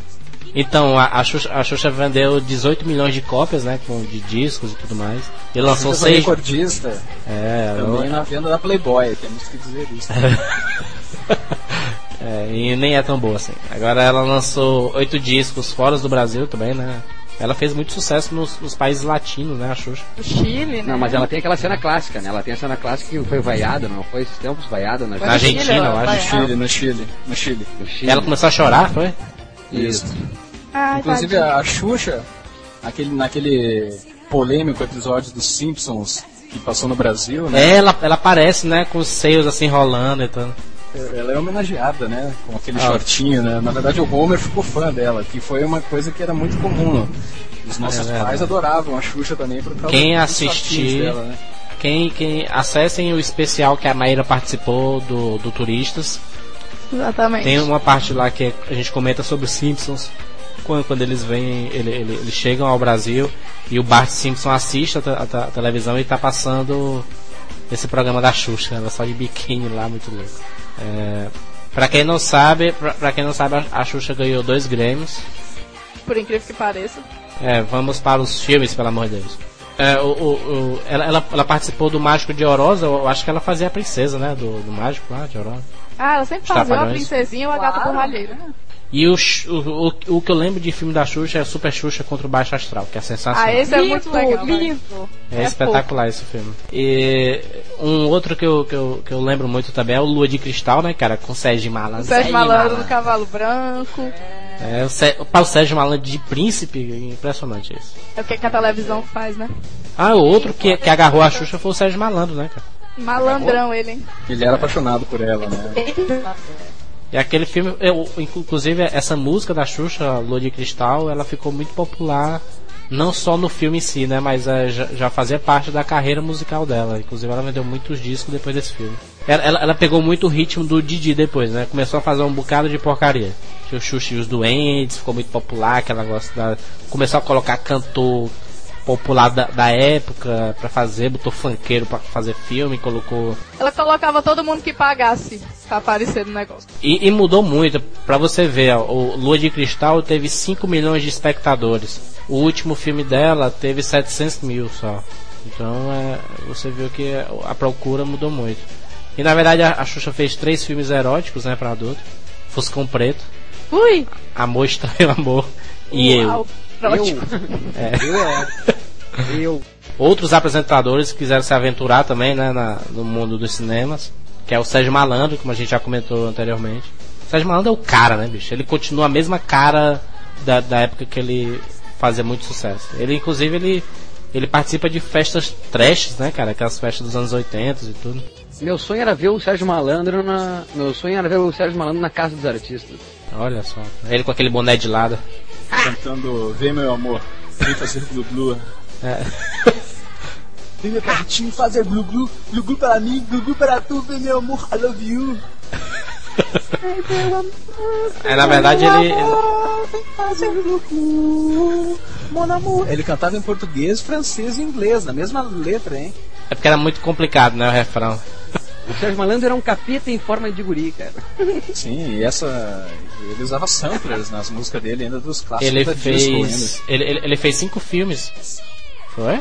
[SPEAKER 2] Então, a, a, Xuxa, a Xuxa vendeu 18 milhões de cópias, né, com, de discos e tudo mais. E lançou
[SPEAKER 4] Xuxa foi
[SPEAKER 2] seis.
[SPEAKER 4] recordista
[SPEAKER 2] É,
[SPEAKER 4] também na venda da Playboy, temos que dizer isso.
[SPEAKER 2] é, e nem é tão boa assim. Agora ela lançou oito discos fora do Brasil também, né? Ela fez muito sucesso nos, nos países latinos, né, a Xuxa.
[SPEAKER 5] O Chile, né?
[SPEAKER 1] Não, mas ela tem aquela cena clássica, né? Ela tem a cena clássica que foi vaiada, não foi? Esses tempos vaiada na,
[SPEAKER 2] Na Argentina,
[SPEAKER 5] Chile,
[SPEAKER 2] eu acho.
[SPEAKER 4] No Chile, no Chile, no Chile.
[SPEAKER 1] no Chile.
[SPEAKER 2] Ela começou a chorar, foi?
[SPEAKER 4] Isso.
[SPEAKER 3] Ai,
[SPEAKER 4] Inclusive
[SPEAKER 3] tadinho.
[SPEAKER 4] a Xuxa, aquele, naquele polêmico episódio dos Simpsons que passou no Brasil, né?
[SPEAKER 2] Ela, ela aparece, né, com os seios assim rolando e tudo.
[SPEAKER 4] Ela é homenageada, né? Com aquele
[SPEAKER 2] Ah.
[SPEAKER 4] shortinho, né? Na verdade o Homer ficou fã dela, que foi uma coisa que era muito comum. Os nossos
[SPEAKER 2] É
[SPEAKER 4] pais adoravam a Xuxa também por causa
[SPEAKER 2] Quem assistir-
[SPEAKER 4] dela, né?
[SPEAKER 2] Quem, quem acessem o especial que a Maíra participou do, do Turistas,
[SPEAKER 3] Exatamente.
[SPEAKER 2] tem uma parte lá que a gente comenta sobre os Simpsons. Quando, quando eles vêm, ele- ele- eles chegam ao Brasil e o Bart Simpson assiste a, a a televisão e tá passando esse programa da Xuxa, ela só de biquíni lá, muito louco. É, pra quem não sabe, pra, pra quem não sabe, a, a Xuxa ganhou dois Grêmios.
[SPEAKER 3] Por incrível que pareça.
[SPEAKER 2] É, vamos para os filmes, pelo amor de Deus. É, o, o- o- ela, ela, ela participou do Mágico de Orosa, eu acho que ela fazia a princesa, né? Do, do Mágico lá, de Orosa.
[SPEAKER 3] Ah, ela sempre fazia
[SPEAKER 2] Trapalhões.
[SPEAKER 3] princesinha ou a gata
[SPEAKER 5] Claro.
[SPEAKER 3] borralheira.
[SPEAKER 2] E o, o, o, o que eu lembro de filme da Xuxa é Super Xuxa contra o Baixo Astral, que é sensacional.
[SPEAKER 3] Ah, esse é muito legal.
[SPEAKER 5] lindo.
[SPEAKER 2] É, espetacular esse filme. E um outro que eu, que, eu, que eu lembro muito também é o Lua de Cristal, né, cara? Com Sérgio Malandro.
[SPEAKER 3] O Sérgio Malandro do Cavalo Branco.
[SPEAKER 2] É, o, Sé- pá, o Sérgio Malandro de príncipe, impressionante isso.
[SPEAKER 3] É o que, que a televisão faz, né?
[SPEAKER 2] Ah, o outro que, que agarrou a Xuxa foi o Sérgio Malandro, né, cara?
[SPEAKER 3] Malandrão ele, hein?
[SPEAKER 4] Ele era apaixonado por ela, né?
[SPEAKER 2] E aquele filme, eu, inclusive essa música da Xuxa, Lua de Cristal, ela ficou muito popular, não só no filme em si, né, mas é, já, já fazia parte da carreira musical dela. Inclusive ela vendeu muitos discos depois desse filme. Ela, ela, ela pegou muito o ritmo do Didi depois, né, começou a fazer um bocado de porcaria. Tinha o Xuxa e os Doentes, ficou muito popular, aquela negócio da... Começou a colocar cantor popular da, da época pra fazer, botou funkeiro pra fazer filme, colocou
[SPEAKER 3] Ela colocava todo mundo que pagasse pra aparecer no negócio.
[SPEAKER 2] E, e mudou muito, pra você ver, ó, o Lua de Cristal teve 5 milhões de espectadores. O último filme dela teve 700 mil só. Então é, você viu que a procura mudou muito. E na verdade a, a Xuxa fez três filmes eróticos, né, pra adulto. Fuscão Preto,
[SPEAKER 3] Ui!
[SPEAKER 2] Amor Estranho Amor e
[SPEAKER 3] Uau,
[SPEAKER 1] Eu,
[SPEAKER 3] Ótimo.
[SPEAKER 1] eu é. Eu.
[SPEAKER 2] Outros apresentadores que quiseram se aventurar também, né, na- no mundo dos cinemas, que é o Sérgio Malandro, como a gente já comentou anteriormente. O Sérgio Malandro é o cara, né, bicho? Ele continua a mesma cara da, da época que ele fazia muito sucesso. Ele, inclusive, ele, ele participa de festas trashes, né, cara? Aquelas festas dos anos 80 e tudo.
[SPEAKER 1] Meu sonho era ver o Sérgio Malandro na. Meu sonho era ver o Sérgio Malandro na casa dos artistas.
[SPEAKER 2] Olha só. Ele com aquele boné de lado.
[SPEAKER 4] Cantando Vem meu amor, vem fazer glu glu.
[SPEAKER 2] É.
[SPEAKER 4] Vem meu pertinho fazer glu glu, glu glu para mim, glu glu para tu, vem meu amor, I love you.
[SPEAKER 2] É, na verdade, ele.
[SPEAKER 4] Ele cantava em português, francês e inglês, na mesma letra, hein?
[SPEAKER 2] É porque era muito complicado, né, o refrão.
[SPEAKER 1] O Sérgio Malandro era um capeta em forma de guri, cara.
[SPEAKER 4] Sim, e essa. Ele usava samplers nas músicas dele, ainda dos clássicos
[SPEAKER 2] Ele
[SPEAKER 4] da disco
[SPEAKER 2] fez. Ele, ele, ele fez cinco filmes. Foi?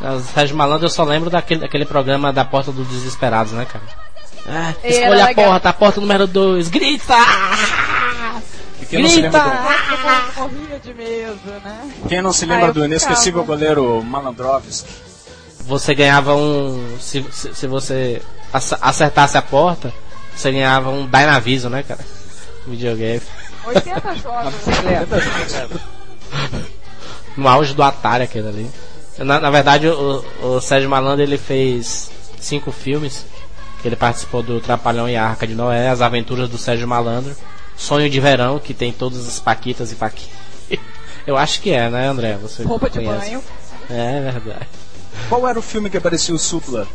[SPEAKER 2] O Sérgio Malandro eu só lembro daquele, daquele programa da Porta dos Desesperados, né, cara? Ah, escolha a porta, a porta número 2, grita!
[SPEAKER 4] E quem não se lembra
[SPEAKER 2] Grita!
[SPEAKER 5] Eu morria de medo, né?
[SPEAKER 4] do, quem não se lembra
[SPEAKER 5] Ah,
[SPEAKER 4] do inesquecível goleiro Malandrovski?
[SPEAKER 2] Você ganhava um. Se, se, se você acertasse a porta, você ganhava um Dynavision, né, cara? Videogame.
[SPEAKER 5] 80 jogos.
[SPEAKER 2] No auge do Atari aquele ali. Na, na verdade, o, o Sérgio Malandro ele fez cinco filmes. Ele participou do Trapalhão e a Arca de Noé, As Aventuras do Sérgio Malandro, Sonho de Verão, que tem todas as Paquitas e Paquitas. Eu acho que é, né, André? Você
[SPEAKER 5] Roupa de
[SPEAKER 2] conhece.
[SPEAKER 5] banho.
[SPEAKER 2] É verdade.
[SPEAKER 4] Qual era o filme que aparecia o Supla?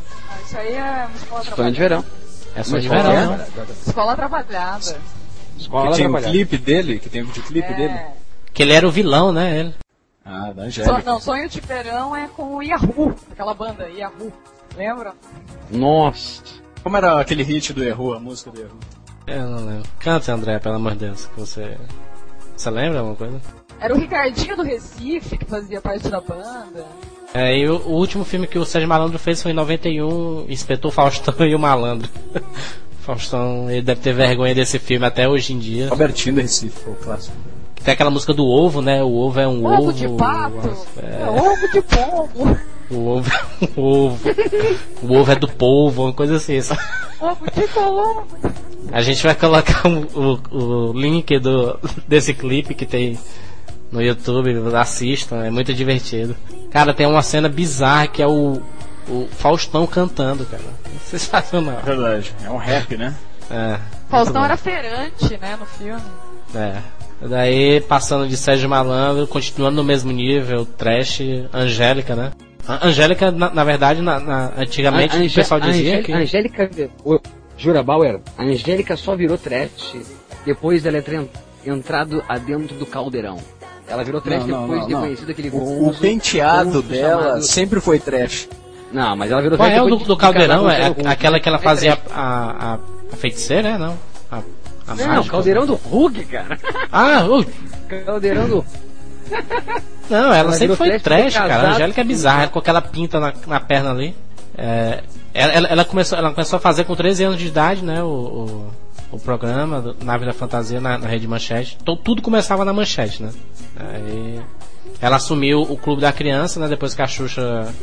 [SPEAKER 5] Isso aí é uma escola
[SPEAKER 1] Sonho de
[SPEAKER 5] trabalhada.
[SPEAKER 1] verão.
[SPEAKER 2] É Sonho de Verão, né?
[SPEAKER 5] Escola trabalhada.
[SPEAKER 1] Escola
[SPEAKER 4] que tinha um clipe dele, que tem um videoclipe dele?
[SPEAKER 5] É.
[SPEAKER 2] Que ele era o vilão, né? Ele.
[SPEAKER 4] Ah, da
[SPEAKER 5] So-
[SPEAKER 4] Angélica.
[SPEAKER 5] não, Sonho de Verão é com o Yahoo, aquela banda Yahoo. Lembra?
[SPEAKER 1] Nossa.
[SPEAKER 4] Como era aquele hit do Erro, a música do Erro?
[SPEAKER 2] Eu não lembro. Canta, André, pelo amor de Deus. Que você. Você lembra alguma coisa?
[SPEAKER 5] Era o Ricardinho do Recife que fazia parte da banda.
[SPEAKER 2] É, e o, o último filme que o Sérgio Malandro fez foi em 91, Inspetor Faustão e o Malandro. Faustão, ele deve ter vergonha desse filme até hoje em dia.
[SPEAKER 4] Robertinho Recife, foi o clássico.
[SPEAKER 2] Tem aquela música do ovo, né? O ovo é um ovo.
[SPEAKER 5] Ovo de pato.
[SPEAKER 2] É,
[SPEAKER 5] É, ovo de pombo.
[SPEAKER 2] o ovo é um ovo. o ovo é do polvo, uma coisa assim. sabe?
[SPEAKER 5] Ovo de colombo.
[SPEAKER 2] A gente vai colocar o, o, o link do, desse clipe que tem no YouTube, assistam, é muito divertido. Cara, tem uma cena bizarra que é o, o Faustão cantando, cara. Sensacional.
[SPEAKER 4] Verdade, é um rap, né?
[SPEAKER 2] É.
[SPEAKER 5] Faustão era feirante, né, no filme.
[SPEAKER 2] É. Daí, passando de Sérgio Malandro, continuando no mesmo nível, trash, Angélica, né? A Angélica, na, na verdade, na, na- antigamente
[SPEAKER 1] A- a
[SPEAKER 2] o pessoal dizia que...
[SPEAKER 1] Angélica. o- Jura Bauer, a Angélica só virou trash depois dela ter en- entrado adentro do caldeirão. Ela virou trash
[SPEAKER 4] Não,
[SPEAKER 1] depois
[SPEAKER 4] não,
[SPEAKER 1] de conhecido aquele
[SPEAKER 4] O,
[SPEAKER 1] gonzo,
[SPEAKER 4] o penteado
[SPEAKER 1] gonzo
[SPEAKER 4] dela
[SPEAKER 1] chamado-
[SPEAKER 4] sempre foi trash.
[SPEAKER 1] Não, mas ela virou
[SPEAKER 2] Qual
[SPEAKER 1] trash
[SPEAKER 2] é o
[SPEAKER 1] depois
[SPEAKER 2] do,
[SPEAKER 1] de-
[SPEAKER 2] do caldeirão?
[SPEAKER 1] o
[SPEAKER 2] É aquela que ela fazia a, a, a feiticeira, não? A, a
[SPEAKER 1] Não,
[SPEAKER 2] mágica?
[SPEAKER 1] caldeirão do Hulk, cara.
[SPEAKER 2] Ah, uh,
[SPEAKER 1] Caldeirão do.
[SPEAKER 2] não, ela,
[SPEAKER 1] Ela
[SPEAKER 2] sempre foi
[SPEAKER 1] trash,
[SPEAKER 2] cara. A Angélica é bizarra, com aquela pinta na, na perna ali. É, ela, ela- ela começou, ela começou a fazer com 13 anos de idade, né? O, o, o programa Nave da Fantasia na, na Rede Manchete. Então, tudo começava na Manchete, né? Aí, ela assumiu o Clube da Criança, né? Depois que a Xuxa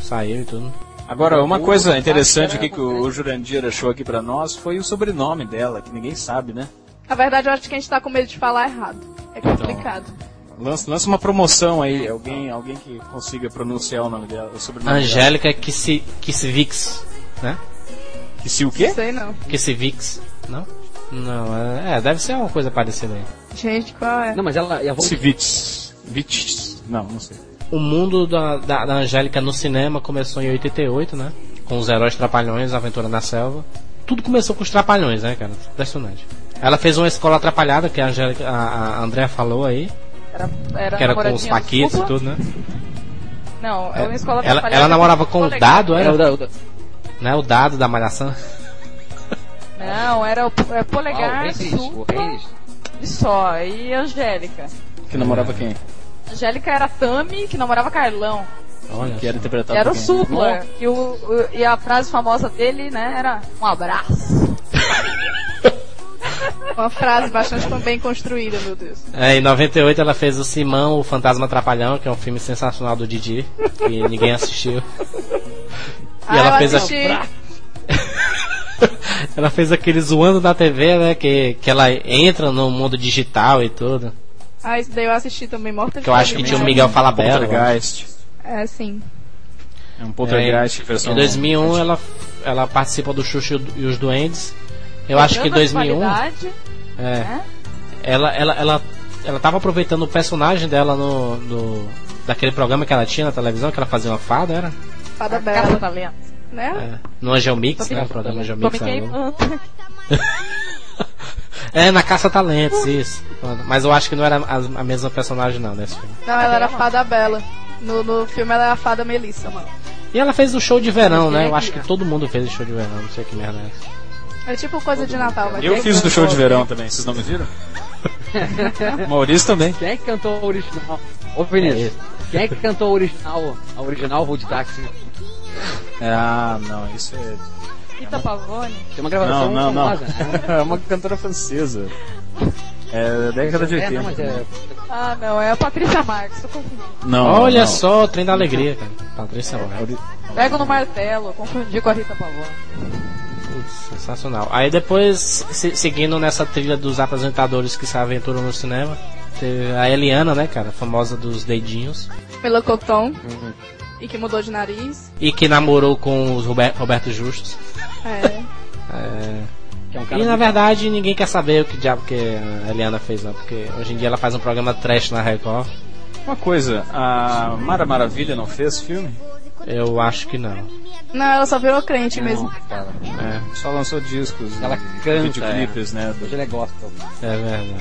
[SPEAKER 2] saiu e tudo.
[SPEAKER 4] Agora, uma coisa interessante aqui que o, Jurandir achou aqui pra nós foi o sobrenome dela, que ninguém sabe, né?
[SPEAKER 3] Na verdade, eu acho que a gente tá com medo de falar errado. É complicado.
[SPEAKER 4] Lança, lança uma promoção aí, alguém, alguém que consiga pronunciar o nome dela, o sobrenome
[SPEAKER 2] Angélica Kissi- Kissivix, né?
[SPEAKER 4] dela. Se o quê?
[SPEAKER 3] Não sei não.
[SPEAKER 2] Kissivix, não? Não, é, é, deve ser uma coisa parecida aí.
[SPEAKER 3] Gente, qual é?
[SPEAKER 1] Não, mas ela. E a Hulk-
[SPEAKER 4] Civits. Vits. Não, não sei.
[SPEAKER 2] O mundo da, da, da Angélica no cinema começou em 88, né? Com os heróis trapalhões, Aventura na Selva. Tudo começou com os trapalhões, né, cara? Impressionante. Ela fez uma escola atrapalhada, que a, Angélica, a, a Andrea falou aí,
[SPEAKER 5] Era, era
[SPEAKER 2] que era com os paquitos e tudo, né?
[SPEAKER 5] Não, é uma escola
[SPEAKER 2] Ela,
[SPEAKER 5] atrapalhada
[SPEAKER 2] ela namorava com o. Dado,
[SPEAKER 1] Era o da- o da-
[SPEAKER 2] Né? O Dado da Malhação.
[SPEAKER 5] Não, era o é,
[SPEAKER 1] Ah, o
[SPEAKER 5] polegar,
[SPEAKER 1] Regis, o
[SPEAKER 5] Supla
[SPEAKER 1] Regis.
[SPEAKER 5] e só. E Angélica.
[SPEAKER 4] Que namorava quem?
[SPEAKER 5] Angélica era Tami, que namorava Carlão.
[SPEAKER 2] Olha.
[SPEAKER 4] Que era interpretado
[SPEAKER 5] Era o? Supla. E, o, o- e a frase famosa dele, né, era um abraço.
[SPEAKER 3] Uma frase bastante bem construída, meu Deus.
[SPEAKER 2] É, em 98 ela fez o Simão, o Fantasma Trapalhão, que é um filme sensacional do Didi, que ninguém assistiu. E
[SPEAKER 3] ah,
[SPEAKER 2] ela
[SPEAKER 3] eu
[SPEAKER 2] fez a-
[SPEAKER 3] assisti.
[SPEAKER 2] ela fez aquele zoando na TV, né? Que, que ela entra no mundo digital e tudo.
[SPEAKER 3] Ah, isso daí eu assisti também, morta de
[SPEAKER 2] Que eu acho que tinha o? Miguel Falabella.
[SPEAKER 4] Poltergeist.
[SPEAKER 3] É, sim.
[SPEAKER 4] É um poltergeist
[SPEAKER 2] É,
[SPEAKER 4] versão.
[SPEAKER 2] Em 2001 ela, ela participa do Xuxa e os Duendes. Eu acho que em
[SPEAKER 5] Tanta
[SPEAKER 2] 2001
[SPEAKER 5] qualidade,
[SPEAKER 2] é,
[SPEAKER 5] né?
[SPEAKER 2] ela, ela, ela, ela tava aproveitando o personagem dela no, no daquele programa que ela tinha na televisão, que ela fazia uma fada, era?
[SPEAKER 3] Fada
[SPEAKER 5] Caça
[SPEAKER 3] Bela.
[SPEAKER 5] talento.
[SPEAKER 3] Né?
[SPEAKER 2] É, no Angel Mix, né? O programa Angel Mix. É, na Caça Talentos, isso. Mas eu acho que não era a, mesma personagem não nesse filme.
[SPEAKER 3] Não, ela era a Fada Bela. No, no filme ela é a Fada Melissa, mano.
[SPEAKER 2] E ela fez o show de verão, né?
[SPEAKER 1] quem é
[SPEAKER 2] Eu acho
[SPEAKER 1] que-
[SPEAKER 2] todo mundo fez o show de verão, não sei que merda é essa.
[SPEAKER 3] É tipo coisa de Natal. vai
[SPEAKER 4] Eu
[SPEAKER 3] ter
[SPEAKER 4] fiz do
[SPEAKER 3] cantor.
[SPEAKER 4] show de verão também, vocês não me viram? Maurício também.
[SPEAKER 1] Quem é que cantou a original? Ô Vinícius, quem é que cantou a original? A original Road Taxi?
[SPEAKER 4] Ah, não, isso é.
[SPEAKER 5] Rita Pavone.
[SPEAKER 1] Tem uma gravação
[SPEAKER 4] Não, não, não.
[SPEAKER 1] famosa, né?
[SPEAKER 4] É uma cantora francesa. É da década de
[SPEAKER 1] É,
[SPEAKER 4] 80.
[SPEAKER 1] não, mas é.
[SPEAKER 5] Ah, não, é a Patrícia Marques, tô confundindo.
[SPEAKER 4] Não,
[SPEAKER 2] Olha
[SPEAKER 4] não.
[SPEAKER 2] só, o trem da alegria, cara. Patrícia Marques.
[SPEAKER 5] Pego no martelo, confundi com a Rita Pavone.
[SPEAKER 2] Putz, sensacional. Aí depois, se- seguindo nessa trilha dos apresentadores que se aventuram no cinema, teve a Eliana, né, cara? Famosa dos dedinhos.
[SPEAKER 3] Pela Cotton.
[SPEAKER 1] Uhum.
[SPEAKER 3] E que mudou de nariz.
[SPEAKER 2] E que namorou com os Rober- Roberto Justus.
[SPEAKER 3] É.
[SPEAKER 2] É,
[SPEAKER 1] Que é um cara
[SPEAKER 2] E na verdade ninguém quer saber o que diabo que a Eliana fez, não. Porque hoje em dia ela faz um programa trash na Record.
[SPEAKER 4] Uma coisa, a Mara Maravilha não fez filme?
[SPEAKER 2] Eu acho que não.
[SPEAKER 3] Não, ela só virou crente
[SPEAKER 1] Não,
[SPEAKER 3] mesmo.
[SPEAKER 1] cara.
[SPEAKER 2] É,
[SPEAKER 4] Só lançou discos,
[SPEAKER 1] Ela canta,
[SPEAKER 4] videoclipes, né? do-
[SPEAKER 1] Hoje ele é gospel.
[SPEAKER 2] é verdade.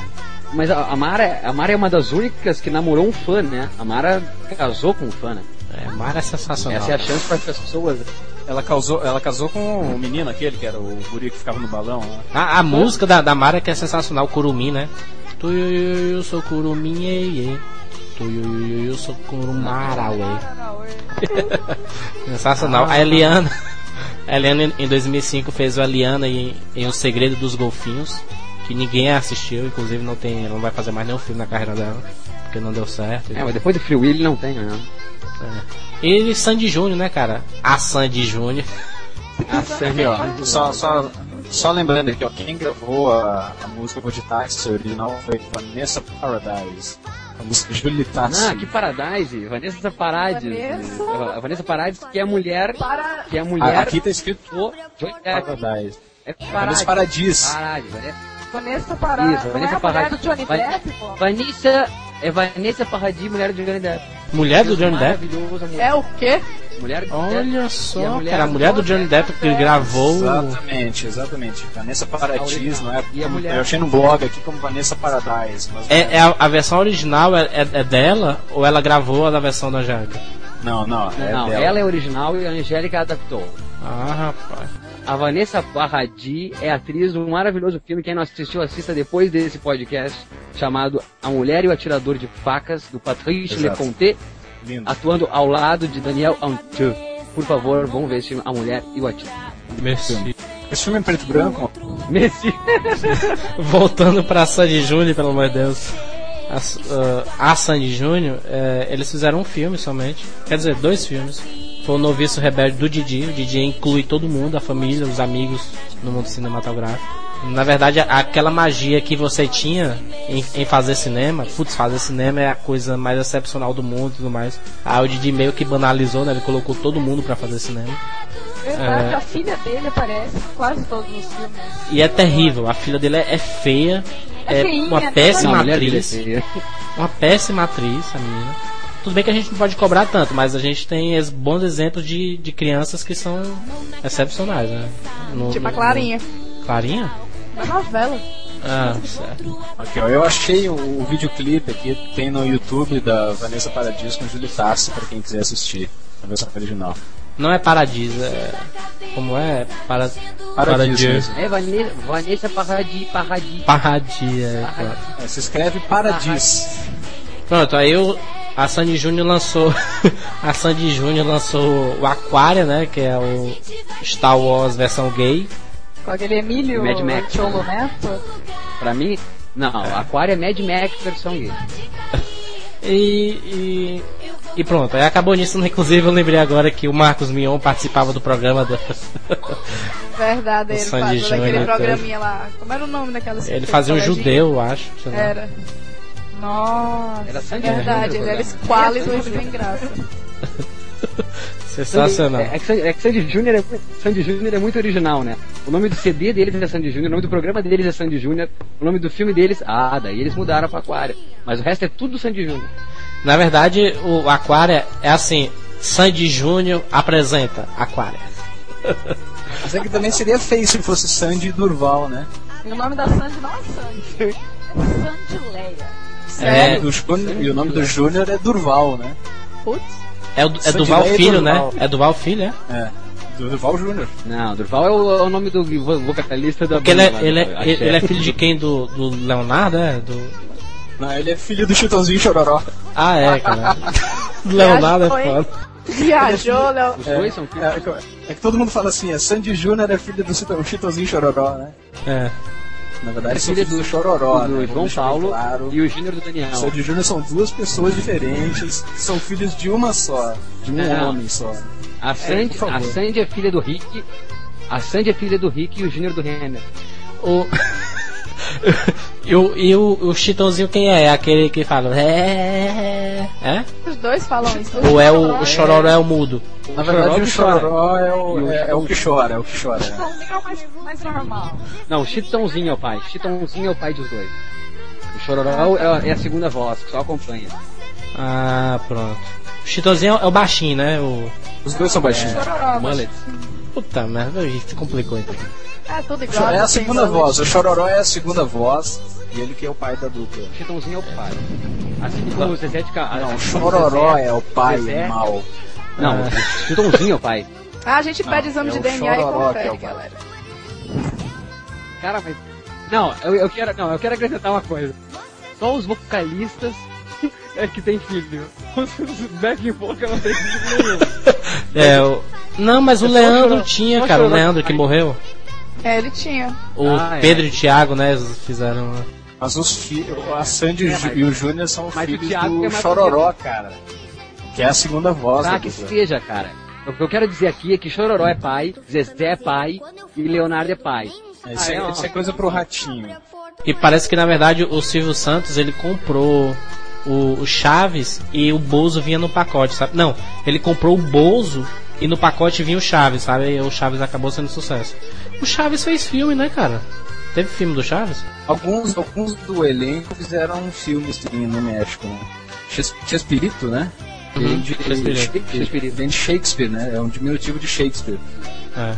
[SPEAKER 1] Mas a a Mara, a Mara é uma das únicas que namorou um fã, né? A Mara casou com um fã, né?
[SPEAKER 2] É, Mara é sensacional.
[SPEAKER 1] Essa é a chance para as pessoas.
[SPEAKER 4] Ela, causou, ela casou com o menino aquele, que era o guri que ficava no balão. lá.
[SPEAKER 2] A, a música da, da Mara que é sensacional, Curumim, né? Tu eu, eu, eu sou Curumim, ei, ei. Tu eu, eu, eu, eu sou Curumara, ué. Sensacional. A Eliana, a Eliana em- em 2005 fez o Eliana em, em O Segredo dos Golfinhos, que ninguém assistiu, inclusive não tem, não vai fazer mais nenhum filme na carreira dela, porque não deu certo.
[SPEAKER 1] É, mas depois do Free Willy não tem, né?
[SPEAKER 2] E Sandy Júnior, né, cara? A Sandy Júnior.
[SPEAKER 1] A Sandy, ó.
[SPEAKER 4] Só, só, só lembrando aqui, ó, quem gravou a, a música Vou de Táxi original foi Vanessa Paradise. A música Julie Tassi.
[SPEAKER 1] Ah, que Paradise, Vanessa Paradis.
[SPEAKER 3] Vanessa?
[SPEAKER 1] A Vanessa Paradis, que é a mulher,
[SPEAKER 3] Para.
[SPEAKER 1] que é a mulher
[SPEAKER 4] aqui tá escrito. Paradise.
[SPEAKER 1] É
[SPEAKER 4] Vanessa
[SPEAKER 1] Paradis.
[SPEAKER 4] Paradis.
[SPEAKER 1] Paradis, Vanessa.
[SPEAKER 5] Pará.
[SPEAKER 1] Isso,
[SPEAKER 5] não
[SPEAKER 1] Vanessa
[SPEAKER 5] é a mulher
[SPEAKER 1] Paradis.
[SPEAKER 5] do Johnny
[SPEAKER 1] Van-
[SPEAKER 5] Depp, pô?
[SPEAKER 1] Vanessa, é Vanessa Paradis, mulher do Johnny Depp.
[SPEAKER 2] Mulher do Johnny Depp?
[SPEAKER 3] É o quê?
[SPEAKER 1] Mulher.
[SPEAKER 2] Olha
[SPEAKER 1] E a
[SPEAKER 2] só,
[SPEAKER 1] mulher
[SPEAKER 2] cara, a mulher do Johnny Depp que gravou.
[SPEAKER 4] Exatamente, exatamente. Vanessa Paradis, não é?
[SPEAKER 1] E a mulher?
[SPEAKER 4] Eu achei no blog aqui como Vanessa Paradise. Mas
[SPEAKER 2] É, é a, a versão original é, é- é dela ou ela gravou a da versão da Angélica?
[SPEAKER 4] Não, não, é
[SPEAKER 1] Não,
[SPEAKER 4] dela.
[SPEAKER 1] ela é original e a Angélica adaptou.
[SPEAKER 2] Ah, rapaz.
[SPEAKER 1] A Vanessa Paradis é atriz de um maravilhoso filme. Quem não assistiu, assista depois desse podcast, chamado A Mulher e o Atirador de Facas, do Patrice. Leconte, atuando ao lado de Daniel Antieu. Por favor, vamos ver esse filme, A Mulher e o Atirador.
[SPEAKER 2] Merci.
[SPEAKER 4] Esse filme é em preto e branco?
[SPEAKER 1] Messi.
[SPEAKER 2] Voltando pra Sandy Júnior, pelo amor de Deus. A, ah, a Sandy Júnior, é, eles fizeram um filme somente. Quer dizer, dois filmes. Foi o Noviço Rebelde do Didi. O Didi inclui todo mundo, a família, os amigos no mundo cinematográfico. Na verdade, aquela magia que você tinha em, em fazer cinema, putz, fazer cinema é a coisa mais excepcional do mundo e tudo mais. Aí o Didi meio que banalizou, né? Ele colocou todo mundo pra fazer cinema.
[SPEAKER 5] Verdade,
[SPEAKER 2] É.
[SPEAKER 5] a filha dele aparece quase todos os filmes.
[SPEAKER 2] E é terrível, a filha dele é, é feia,
[SPEAKER 5] É
[SPEAKER 2] é,
[SPEAKER 5] feinha,
[SPEAKER 2] uma
[SPEAKER 5] né?
[SPEAKER 2] péssima
[SPEAKER 1] é
[SPEAKER 2] atriz. Uma péssima atriz, a menina. Tudo bem que a gente não pode cobrar tanto, mas a gente tem bons exemplos de, de crianças que são excepcionais, né? No-
[SPEAKER 3] Tipo a Clarinha.
[SPEAKER 2] no- Clarinha?
[SPEAKER 3] Da novela.
[SPEAKER 2] Ah, certo.
[SPEAKER 4] Ó, eu achei o, o videoclipe aqui, tem no YouTube da Vanessa Paradis com Julie Tassi, pra quem quiser assistir. A versão original.
[SPEAKER 2] Não é Paradis, é. Como é? Para...
[SPEAKER 4] Paradis mesmo.
[SPEAKER 1] É Vanessa, Vanessa Paradis, Paradis.
[SPEAKER 2] Paradis, é. claro.
[SPEAKER 4] É, se escreve Paradis.
[SPEAKER 2] Pronto, aí o, a Sandy Júnior lançou. a Sandy Júnior lançou o Aquária, né? Que é o Star Wars versão gay.
[SPEAKER 5] Com aquele Emílio
[SPEAKER 1] Mad Max.
[SPEAKER 5] Cholo Neto.
[SPEAKER 1] Pra mim, não, Aquário é Mad Max versão gay.
[SPEAKER 2] E, e, e pronto, aí acabou nisso, né? inclusive eu lembrei agora que o Marcos Mion participava do programa do...
[SPEAKER 3] Verdade,
[SPEAKER 2] O
[SPEAKER 3] ele
[SPEAKER 2] Sandy
[SPEAKER 3] fazia daquele
[SPEAKER 2] né,
[SPEAKER 3] programinha lá. Como era o nome daquela
[SPEAKER 2] Ele fazia um judeu, eu acho. lá.
[SPEAKER 5] Nossa.
[SPEAKER 1] Era Sandy
[SPEAKER 3] Verdade,
[SPEAKER 1] Júnior,
[SPEAKER 3] ele era
[SPEAKER 1] programa.
[SPEAKER 3] esquálido e sem graça.
[SPEAKER 2] Sensacional.
[SPEAKER 1] É, é que, Sandy- é que Sandy Júnior é, Sandy Júnior é muito original, né? O nome do CD deles é Sandy Júnior, o nome do programa deles é Sandy Júnior, o nome do filme deles, ah, daí eles mudaram pra Aquário. Mas o resto é tudo Sandy Júnior.
[SPEAKER 2] Na verdade, o Aquária é assim: Sandy Júnior apresenta Aquária.
[SPEAKER 4] Mas é que também seria feio se fosse Sandy Durval, né?
[SPEAKER 5] E o nome da Sandy não é Sandy. É Sandy Leia.
[SPEAKER 2] É,
[SPEAKER 4] E o Júnior- E o nome do Júnior é Durval, né?
[SPEAKER 3] Putz.
[SPEAKER 2] É, o, é
[SPEAKER 4] Sandy
[SPEAKER 2] Duval
[SPEAKER 4] Lay
[SPEAKER 2] Filho,
[SPEAKER 4] Durval.
[SPEAKER 2] né? É Duval Filho, é?
[SPEAKER 4] É. Do Duval Júnior.
[SPEAKER 1] Não, Durval é o, é o nome do vo- vocalista da
[SPEAKER 2] Porque ele é,
[SPEAKER 1] banda
[SPEAKER 2] ele,
[SPEAKER 1] do
[SPEAKER 2] é,
[SPEAKER 1] Axé.
[SPEAKER 2] ele é filho de quem? Do, do Leonardo, é? Do...
[SPEAKER 4] Não, ele é filho do Chitãozinho Chororó.
[SPEAKER 2] Ah, é, cara. Do Leonardo é foda.
[SPEAKER 3] Viajou, Léo.
[SPEAKER 1] Os dois são filhos.
[SPEAKER 4] É, que- é que todo mundo fala assim, é Sandy Júnior é filho do Chitão- Chitãozinho Chororó, né?
[SPEAKER 2] É.
[SPEAKER 4] Na verdade,
[SPEAKER 1] É
[SPEAKER 4] filhos do Chororó,
[SPEAKER 1] do
[SPEAKER 4] né?
[SPEAKER 1] João Paulo
[SPEAKER 4] claro.
[SPEAKER 1] e o Júnior do Daniel.
[SPEAKER 4] Sandy Júnior são duas pessoas diferentes, são filhos de uma só, de um
[SPEAKER 1] É.
[SPEAKER 4] homem só.
[SPEAKER 1] A Sandy,
[SPEAKER 4] favor.
[SPEAKER 1] a Sandy é filha do Rick. A Sandy é filha do Rick e o Júnior do Renner.
[SPEAKER 2] O... e o, e o, o Chitãozinho quem é? É aquele que fala. É. É?
[SPEAKER 3] Os dois falam isso.
[SPEAKER 2] Ou é o, o Chororó é o mudo?
[SPEAKER 4] Na verdade, o
[SPEAKER 1] Chororó
[SPEAKER 4] Chororó é o, é, é o que chora, é o que chora.
[SPEAKER 5] Então, mais, mais normal.
[SPEAKER 1] Não, o Chitãozinho é o pai. Chitãozinho é o pai dos dois. O Chororó é, é a segunda voz, que só acompanha.
[SPEAKER 2] Ah, pronto. O Chitãozinho é o baixinho, né? O.
[SPEAKER 4] Os dois são baixinhos.
[SPEAKER 1] Mullet.
[SPEAKER 2] Puta merda, isso complicou então.
[SPEAKER 3] É tudo igual.
[SPEAKER 4] É a
[SPEAKER 3] não
[SPEAKER 4] segunda
[SPEAKER 3] tem
[SPEAKER 4] voz, o Chororó é a segunda voz e ele que é o pai da dupla.
[SPEAKER 1] Chitãozinho é o pai. Assim como o Zezé de Ca...
[SPEAKER 4] Não, Chororó
[SPEAKER 1] Zezé-
[SPEAKER 4] é o pai
[SPEAKER 1] Zezé-
[SPEAKER 4] mal.
[SPEAKER 1] Não, o Chitãozinho é o pai.
[SPEAKER 3] Ah, a gente pede exame
[SPEAKER 4] é
[SPEAKER 3] de DNA e
[SPEAKER 4] é
[SPEAKER 3] confere,
[SPEAKER 4] o pai.
[SPEAKER 3] galera.
[SPEAKER 1] Cara, mas. Não, eu, eu quero. Não, eu quero acrescentar uma coisa. Só os vocalistas é que tem filho. Os back vocal não tem filho nenhum.
[SPEAKER 2] É, o... Não, mas o
[SPEAKER 1] É
[SPEAKER 2] Leandro tinha, cara. O Leandro
[SPEAKER 1] que
[SPEAKER 2] morreu.
[SPEAKER 3] É, ele tinha.
[SPEAKER 2] O
[SPEAKER 1] Ah, é.
[SPEAKER 2] Pedro e o Thiago, né? eles Fizeram.
[SPEAKER 4] Mas os filhos, a Sandy e o
[SPEAKER 1] É, mas-
[SPEAKER 4] e o Júnior são
[SPEAKER 1] mas o
[SPEAKER 4] filhos
[SPEAKER 1] Thiago
[SPEAKER 4] do
[SPEAKER 1] é mais
[SPEAKER 4] Chororó, cara. Que é a segunda voz
[SPEAKER 1] Tá,
[SPEAKER 4] da
[SPEAKER 1] que
[SPEAKER 4] dupla.
[SPEAKER 1] seja, cara. O que eu quero dizer aqui é que Chororó é pai, Zezé é pai e Leonardo é pai.
[SPEAKER 4] Isso,
[SPEAKER 1] Ah,
[SPEAKER 4] é,
[SPEAKER 1] é, ó.
[SPEAKER 4] isso é coisa pro ratinho.
[SPEAKER 2] E parece que na verdade o Silvio Santos ele comprou o, o Chaves e o Bozo vinha no pacote, sabe? Não, ele comprou o Bozo e no pacote vinha o Chaves, sabe? E o Chaves acabou sendo sucesso. O Chaves fez filme, né, cara? Teve filme do Chaves?
[SPEAKER 4] Alguns, alguns do elenco fizeram um filme sim, no México. Né? Ches- Chespirito, né?
[SPEAKER 2] Uhum,
[SPEAKER 4] Vem de,
[SPEAKER 2] Chespirito.
[SPEAKER 4] Shakespeare, vem de Shakespeare, né? É um diminutivo de Shakespeare.
[SPEAKER 2] É.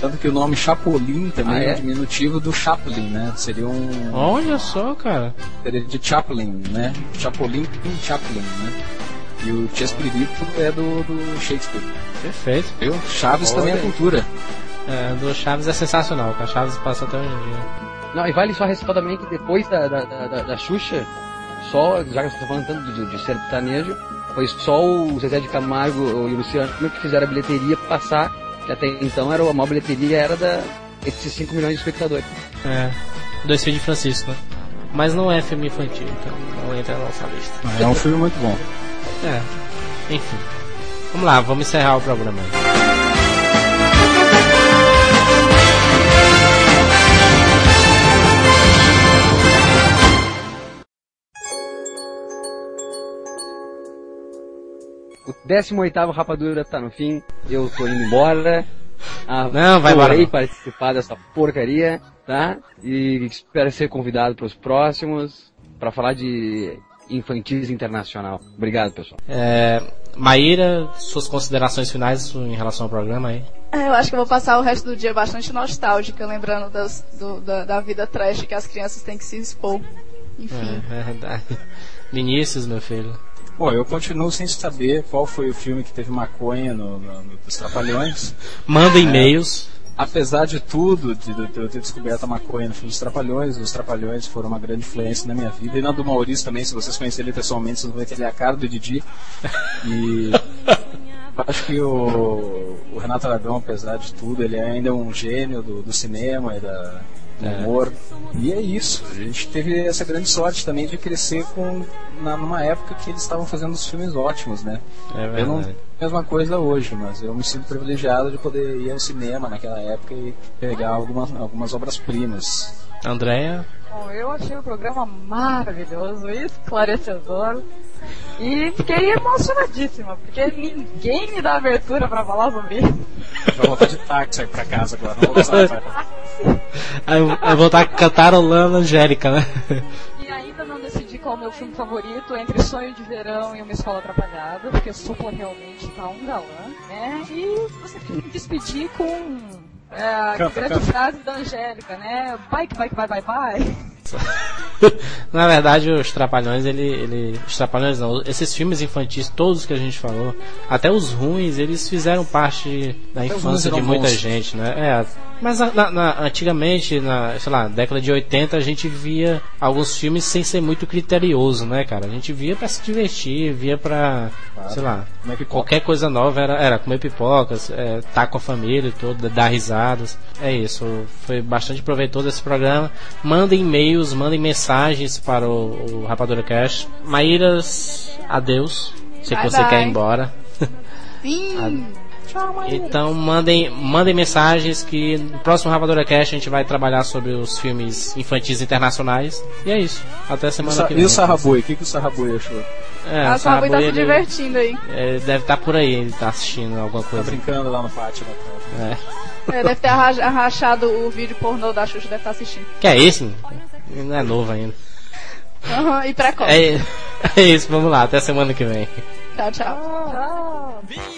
[SPEAKER 4] Tanto que o nome Chapolin também
[SPEAKER 1] Ah,
[SPEAKER 4] é?
[SPEAKER 1] é?
[SPEAKER 4] diminutivo do Chaplin, né? Seria um.
[SPEAKER 2] Olha só, cara.
[SPEAKER 4] Seria de Chaplin, né? Chapolin e Chaplin, né? E o Chespirito é do, do Shakespeare.
[SPEAKER 2] Perfeito.
[SPEAKER 4] Viu? Chaves também é
[SPEAKER 1] Olha
[SPEAKER 4] cultura.
[SPEAKER 2] É, do Chaves é sensacional, a Chaves passa até hoje em dia.
[SPEAKER 1] Não, e vale só ressaltar também que depois da, da, da, da- da Xuxa, só, já que você tá falando tanto de, de sertanejo, foi só o Zezé de Camargo e o Luciano que fizeram a bilheteria passar, que até então era, a maior bilheteria era da, esses 5 milhões de espectadores.
[SPEAKER 2] É. Dois filhos de Francisco, né? Mas não é filme infantil, então não entra na nossa lista.
[SPEAKER 4] É um filme muito bom.
[SPEAKER 2] É. Enfim. Vamos lá, vamos encerrar o programa
[SPEAKER 1] O 18 Rapadura tá no fim, eu tô indo embora. Ah,
[SPEAKER 2] Não, vai embora
[SPEAKER 1] participar dessa porcaria, tá? E espero ser convidado para os próximos, para falar de infantis internacional. Obrigado, pessoal.
[SPEAKER 2] É, Maíra, suas considerações finais em relação ao programa aí?
[SPEAKER 3] É, Eu acho que eu vou passar o resto do dia bastante nostálgica, lembrando das- do- da, da vida trash que as crianças têm que se expor. Enfim.
[SPEAKER 2] É, é verdade. Vinícius, meu filho.
[SPEAKER 4] Bom, eu continuo sem saber qual foi o filme que teve maconha no, no, no dos Trapalhões.
[SPEAKER 2] Manda e-mails.
[SPEAKER 4] Apesar de tudo, de, de eu ter descoberto a maconha no filme dos Trapalhões, os Trapalhões foram uma grande influência na minha vida. E na do Maurício também, se vocês conhecerem ele pessoalmente, vocês vão ver que ele é a cara do Didi. E acho que o, o Renato Aragão, apesar de tudo, ele ainda é um gênio do, do cinema e da, do
[SPEAKER 2] É.
[SPEAKER 4] humor. E é isso. A gente teve essa grande sorte também de crescer com, na, numa época que eles estavam fazendo os filmes ótimos, né?
[SPEAKER 2] É
[SPEAKER 4] Eu não
[SPEAKER 2] verdade.
[SPEAKER 4] a mesma coisa hoje, mas eu me sinto privilegiado de poder ir ao cinema naquela época e pegar algumas, algumas obras-primas.
[SPEAKER 2] Andréia?
[SPEAKER 5] Bom, eu achei o programa maravilhoso, esclarecedor. E fiquei emocionadíssima, porque ninguém me dá abertura pra falar sobre isso.
[SPEAKER 4] Vou voltar de táxi pra casa agora. Não vou gostar,
[SPEAKER 2] Aí eu vou estar cantarolando Angélica, né?
[SPEAKER 5] E ainda não decidi qual é o meu filme favorito entre Sonho de Verão e Uma Escola Atrapalhada, porque o Supla realmente tá um galã, né? E você tem que me despedir com é, a
[SPEAKER 4] Canta,
[SPEAKER 5] grande
[SPEAKER 4] canta.
[SPEAKER 5] frase da Angélica, né? Bye, bye, bye, bye, bye.
[SPEAKER 2] Na verdade, os Trapalhões, ele, ele. Os Trapalhões não, esses filmes infantis, todos que a gente falou, até os ruins, eles fizeram parte da
[SPEAKER 7] Até
[SPEAKER 2] infância de muita
[SPEAKER 7] bons.
[SPEAKER 2] gente, né? É, mas na- na- na- antigamente, na, sei lá, década de 80, a gente via alguns filmes sem ser muito criterioso, né, cara? A gente via pra se divertir, via pra, sei lá,
[SPEAKER 7] Como é que
[SPEAKER 2] qualquer coisa nova era, era comer pipocas, é, tá com a família e tudo, dar risadas. É isso, foi bastante proveitoso esse programa. Mandem e-mails, mandem mensagens para o, o Rapadura Cash. Maíras, adeus. Sei que
[SPEAKER 3] Bye,
[SPEAKER 2] você
[SPEAKER 3] bye.
[SPEAKER 2] quer ir embora.
[SPEAKER 3] Sim!
[SPEAKER 2] Então mandem, mandem mensagens que no próximo Rapadura Cash a gente vai trabalhar sobre os filmes infantis internacionais. E é isso. Até
[SPEAKER 7] E
[SPEAKER 2] semana que
[SPEAKER 7] o
[SPEAKER 2] vem.
[SPEAKER 7] Sarraboi? O que, que o Sarraboi achou?
[SPEAKER 2] É,
[SPEAKER 3] a
[SPEAKER 2] o
[SPEAKER 3] mãe tá se
[SPEAKER 2] ele-
[SPEAKER 3] divertindo aí.
[SPEAKER 2] é, deve estar por aí, ele tá assistindo alguma
[SPEAKER 7] Tá
[SPEAKER 2] coisa.
[SPEAKER 7] brincando lá no pátio. Lá
[SPEAKER 2] É.
[SPEAKER 3] É, deve ter arrachado o vídeo pornô da Xuxa, deve estar assistindo.
[SPEAKER 2] Que é esse? Ele Não é novo ainda.
[SPEAKER 3] Aham, e precoce.
[SPEAKER 2] É, é isso, vamos lá, até semana que vem.
[SPEAKER 3] Tchau, tchau.
[SPEAKER 5] Tchau.